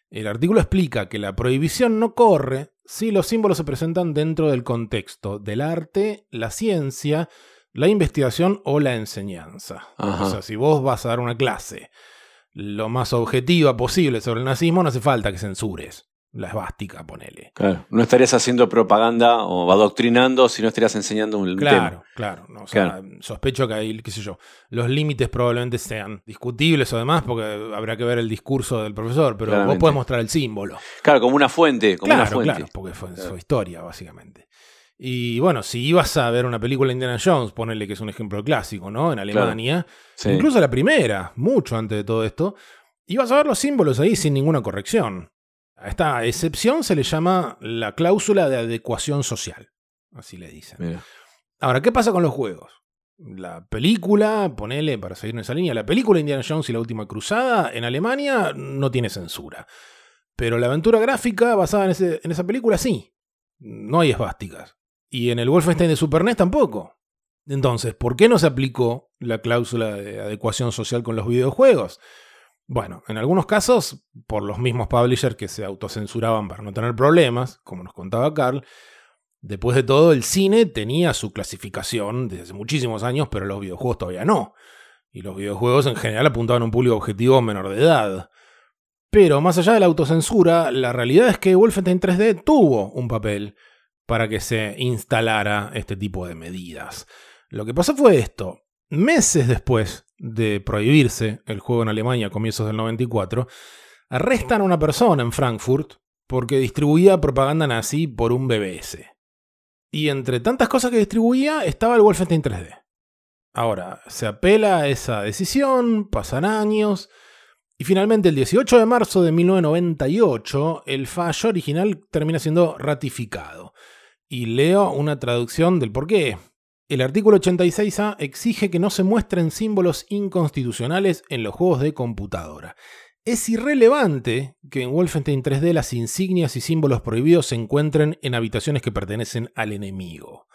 el artículo explica que la prohibición no corre si los símbolos se presentan dentro del contexto del arte, la ciencia, la investigación o la enseñanza. Ajá. O sea, si vos vas a dar una clase lo más objetiva posible sobre el nazismo, no hace falta que censures la esvástica, ponele. Claro, no estarías haciendo propaganda o adoctrinando, sino estarías enseñando un Claro, tema. claro. no, o sea, Claro. Sospecho que ahí, qué sé yo, los límites probablemente sean discutibles o demás, porque habrá que ver el discurso del profesor, pero vos podés mostrar el símbolo. Claro, como una fuente, como claro, una fuente. claro, porque fue, fue historia, básicamente. Y bueno, si ibas a ver una película de Indiana Jones, ponele que es un ejemplo clásico, ¿no? En Alemania, Sí. incluso la primera, mucho antes de todo esto, ibas a ver los símbolos ahí sin ninguna corrección. A esta excepción se le llama la cláusula de adecuación social, así le dicen. Mira. Ahora, ¿qué pasa con los juegos? La película, ponele para seguir en esa línea, la película Indiana Jones y la última cruzada en Alemania no tiene censura. Pero la aventura gráfica basada en, ese- en esa película sí. No hay esvásticas. Y en el Wolfenstein de Super NES tampoco. Entonces, ¿por qué no se aplicó la cláusula de adecuación social con los videojuegos? Bueno, en algunos casos, por los mismos publishers que se autocensuraban para no tener problemas, como nos contaba Carl, después de todo el cine tenía su clasificación desde hace muchísimos años, pero los videojuegos todavía no. Y los videojuegos en general apuntaban a un público objetivo menor de edad. Pero más allá de la autocensura, la realidad es que Wolfenstein 3D tuvo un papel para que se instalara este tipo de medidas. Lo que pasó fue esto. Meses después de prohibirse el juego en Alemania a comienzos del 94, arrestan a una persona en Frankfurt porque distribuía propaganda nazi por un BBS. Y entre tantas cosas que distribuía estaba el Wolfenstein 3D. Ahora, se apela a esa decisión, pasan años, y finalmente el 18 de marzo de 1998 el fallo original termina siendo ratificado. Y leo una traducción del por qué. El artículo 86A exige que no se muestren símbolos inconstitucionales en los juegos de computadora. Es irrelevante que en Wolfenstein 3D las insignias y símbolos prohibidos se encuentren en habitaciones que pertenecen al enemigo.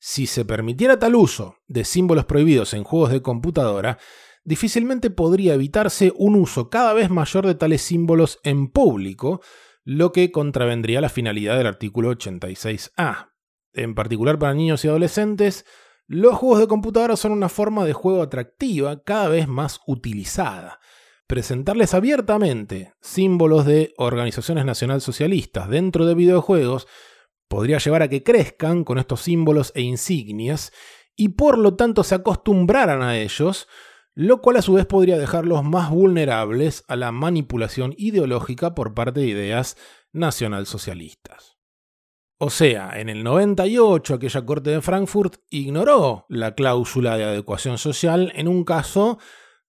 Si se permitiera tal uso de símbolos prohibidos en juegos de computadora, difícilmente podría evitarse un uso cada vez mayor de tales símbolos en público, lo que contravendría la finalidad del artículo 86A. En particular para niños y adolescentes, los juegos de computadora son una forma de juego atractiva cada vez más utilizada. Presentarles abiertamente símbolos de organizaciones nacionalsocialistas dentro de videojuegos podría llevar a que crezcan con estos símbolos e insignias y por lo tanto se acostumbraran a ellos, lo cual a su vez podría dejarlos más vulnerables a la manipulación ideológica por parte de ideas nacionalsocialistas. O sea, en el 98 aquella corte de Frankfurt ignoró la cláusula de adecuación social en un caso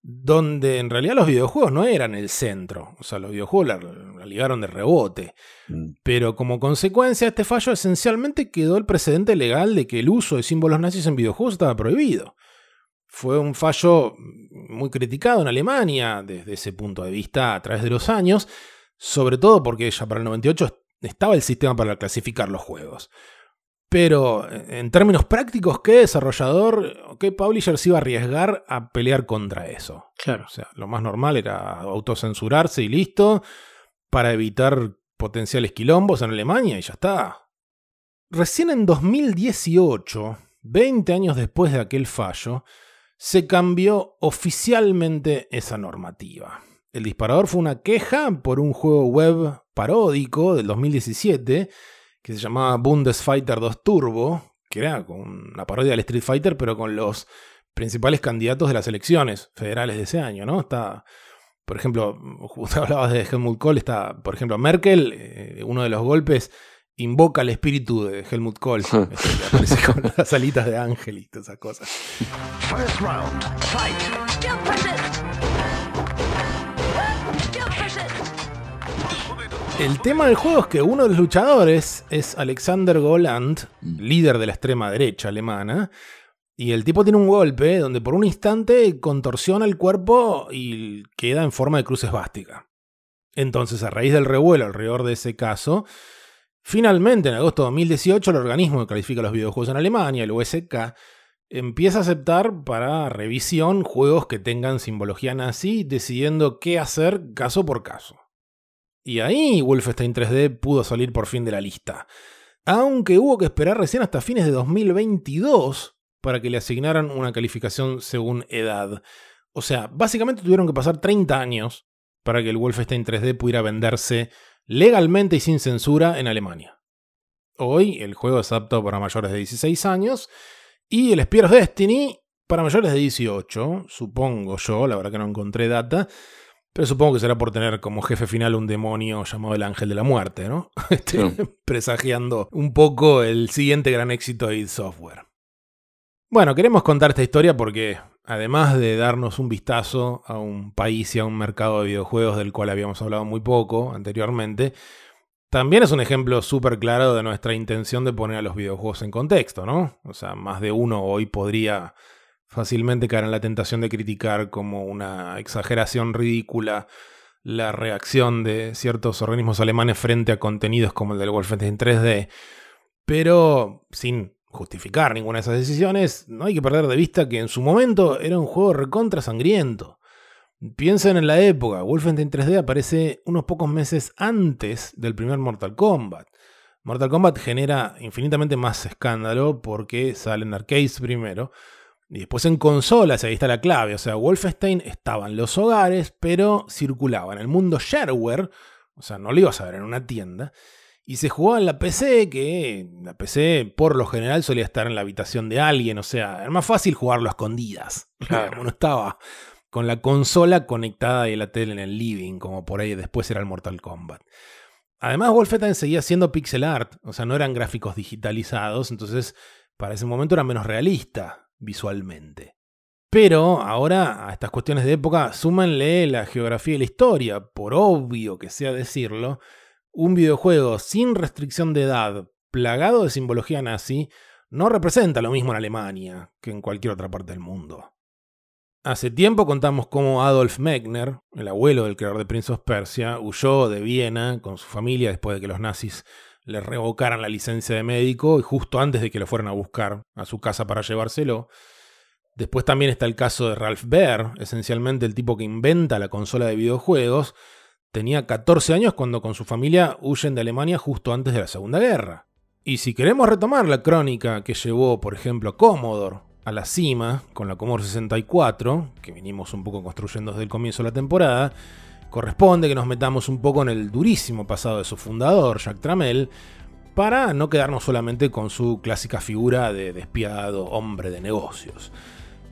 donde en realidad los videojuegos no eran el centro, o sea, los videojuegos la, la ligaron de rebote. Pero como consecuencia de este fallo esencialmente quedó el precedente legal de que el uso de símbolos nazis en videojuegos estaba prohibido. Fue un fallo muy criticado en Alemania desde ese punto de vista a través de los años, sobre todo porque ya para el 98 estaba el sistema para clasificar los juegos. Pero en términos prácticos, ¿qué desarrollador o qué publisher se iba a arriesgar a pelear contra eso? Claro. O sea, lo más normal era autocensurarse y listo, para evitar potenciales quilombos en Alemania y ya está. Recién en 2018, 20 años después de aquel fallo, se cambió oficialmente esa normativa. El disparador fue una queja por un juego web paródico del 2017 que se llamaba Bundesfighter 2 Turbo, que era con una parodia del Street Fighter, pero con los principales candidatos de las elecciones federales de ese año, ¿no? Está, por ejemplo, usted hablabas de Helmut Kohl, está, por ejemplo, Merkel, eh, uno de los golpes invoca el espíritu de Helmut Kohl, este, aparece con las alitas de ángel y todas esas cosas. First round, fight. El tema del juego es que uno de los luchadores es Alexander Goland, líder de la extrema derecha alemana, y el tipo tiene un golpe donde por un instante contorsiona el cuerpo y queda en forma de cruz esvástica. Entonces, a raíz del revuelo alrededor de ese caso, finalmente en agosto de 2018 el organismo que califica los videojuegos en Alemania, el USK, empieza a aceptar para revisión juegos que tengan simbología nazi, decidiendo qué hacer caso por caso. Y ahí Wolfenstein 3D pudo salir por fin de la lista. Aunque hubo que esperar recién hasta fines de 2022 para que le asignaran una calificación según edad. O sea, básicamente tuvieron que pasar 30 años para que el Wolfenstein 3D pudiera venderse legalmente y sin censura en Alemania. Hoy el juego es apto para mayores de 16 años y el Spear of Destiny para mayores de 18, supongo yo, la verdad que no encontré data, pero supongo que será por tener como jefe final un demonio llamado el Ángel de la Muerte, ¿no? Este, Presagiando un poco el siguiente gran éxito de id Software. Bueno, queremos contar esta historia porque, además de darnos un vistazo a un país y a un mercado de videojuegos del cual habíamos hablado muy poco anteriormente, también es un ejemplo súper claro de nuestra intención de poner a los videojuegos en contexto, ¿no? O sea, más de uno hoy podría fácilmente caer en la tentación de criticar como una exageración ridícula la reacción de ciertos organismos alemanes frente a contenidos como el del Wolfenstein 3D, pero sin justificar ninguna de esas decisiones, no hay que perder de vista que en su momento era un juego recontra sangriento. Piensen en la época, Wolfenstein 3D aparece unos pocos meses antes del primer Mortal Kombat. Mortal Kombat genera infinitamente más escándalo porque sale en arcades primero y después en consolas, ahí está la clave. O sea, Wolfenstein estaba en los hogares, pero circulaba en el mundo shareware, o sea, no lo ibas a ver en una tienda. Y se jugaba en la PC, que la PC por lo general solía estar en la habitación de alguien, o sea, era más fácil jugarlo a escondidas. Claro. Uno estaba con la consola conectada y la tele en el living, como por ahí después era el Mortal Kombat. Además, Wolfenstein seguía siendo pixel art, o sea, no eran gráficos digitalizados, entonces para ese momento era menos realista visualmente. Pero ahora a estas cuestiones de época súmanle la geografía y la historia, por obvio que sea decirlo, un videojuego sin restricción de edad, plagado de simbología nazi, no representa lo mismo en Alemania que en cualquier otra parte del mundo. Hace tiempo contamos cómo Adolf Megner, el abuelo del creador de Prince of Persia, huyó de Viena con su familia después de que los nazis le revocaran la licencia de médico y justo antes de que lo fueran a buscar a su casa para llevárselo. Después también está el caso de Ralph Baer, esencialmente el tipo que inventa la consola de videojuegos. Tenía 14 años cuando con su familia huyen de Alemania justo antes de la Segunda Guerra. Y si queremos retomar la crónica que llevó, por ejemplo, a Commodore a la cima con la Commodore 64, que venimos un poco construyendo desde el comienzo de la temporada, corresponde que nos metamos un poco en el durísimo pasado de su fundador, Jack Trammell, para no quedarnos solamente con su clásica figura de despiadado hombre de negocios.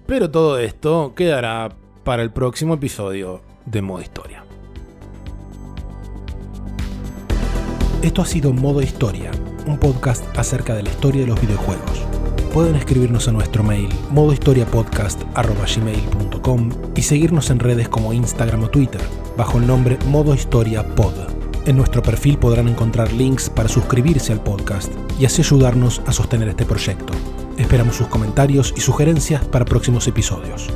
Pero todo esto quedará para el próximo episodio de Modo Historia. Esto ha sido Modo Historia, un podcast acerca de la historia de los videojuegos. Pueden escribirnos a nuestro mail modohistoriapodcast.gmail.com y seguirnos en redes como Instagram o Twitter, bajo el nombre Modo Historia Pod. En nuestro perfil podrán encontrar links para suscribirse al podcast y así ayudarnos a sostener este proyecto. Esperamos sus comentarios y sugerencias para próximos episodios.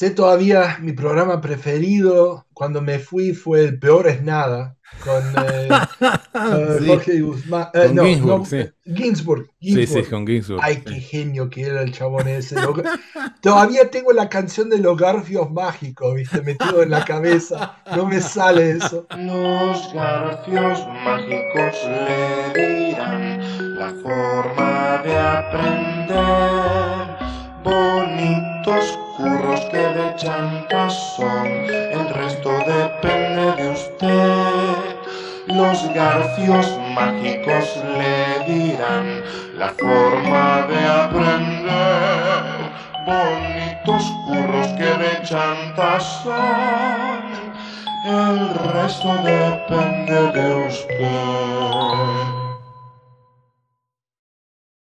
Sé todavía mi programa preferido cuando me fui fue El Peor es Nada con eh, eh, Sí. Jorge Guzmán. eh, Con no, Ginsburg, no, sí. eh, Ginsburg, Sí, sí, Ginsburg. con Ginsburg. Ay, qué genio que era el chabón ese. Todavía tengo la canción de los garfios mágicos, viste, metido en la cabeza. No me sale eso. Los garfios mágicos le dirán la forma de aprender. Bonitos curros que de chantas son, el resto depende de usted. Los garfios mágicos le dirán la forma de aprender. Bonitos curros que de chantas son, el resto depende de usted.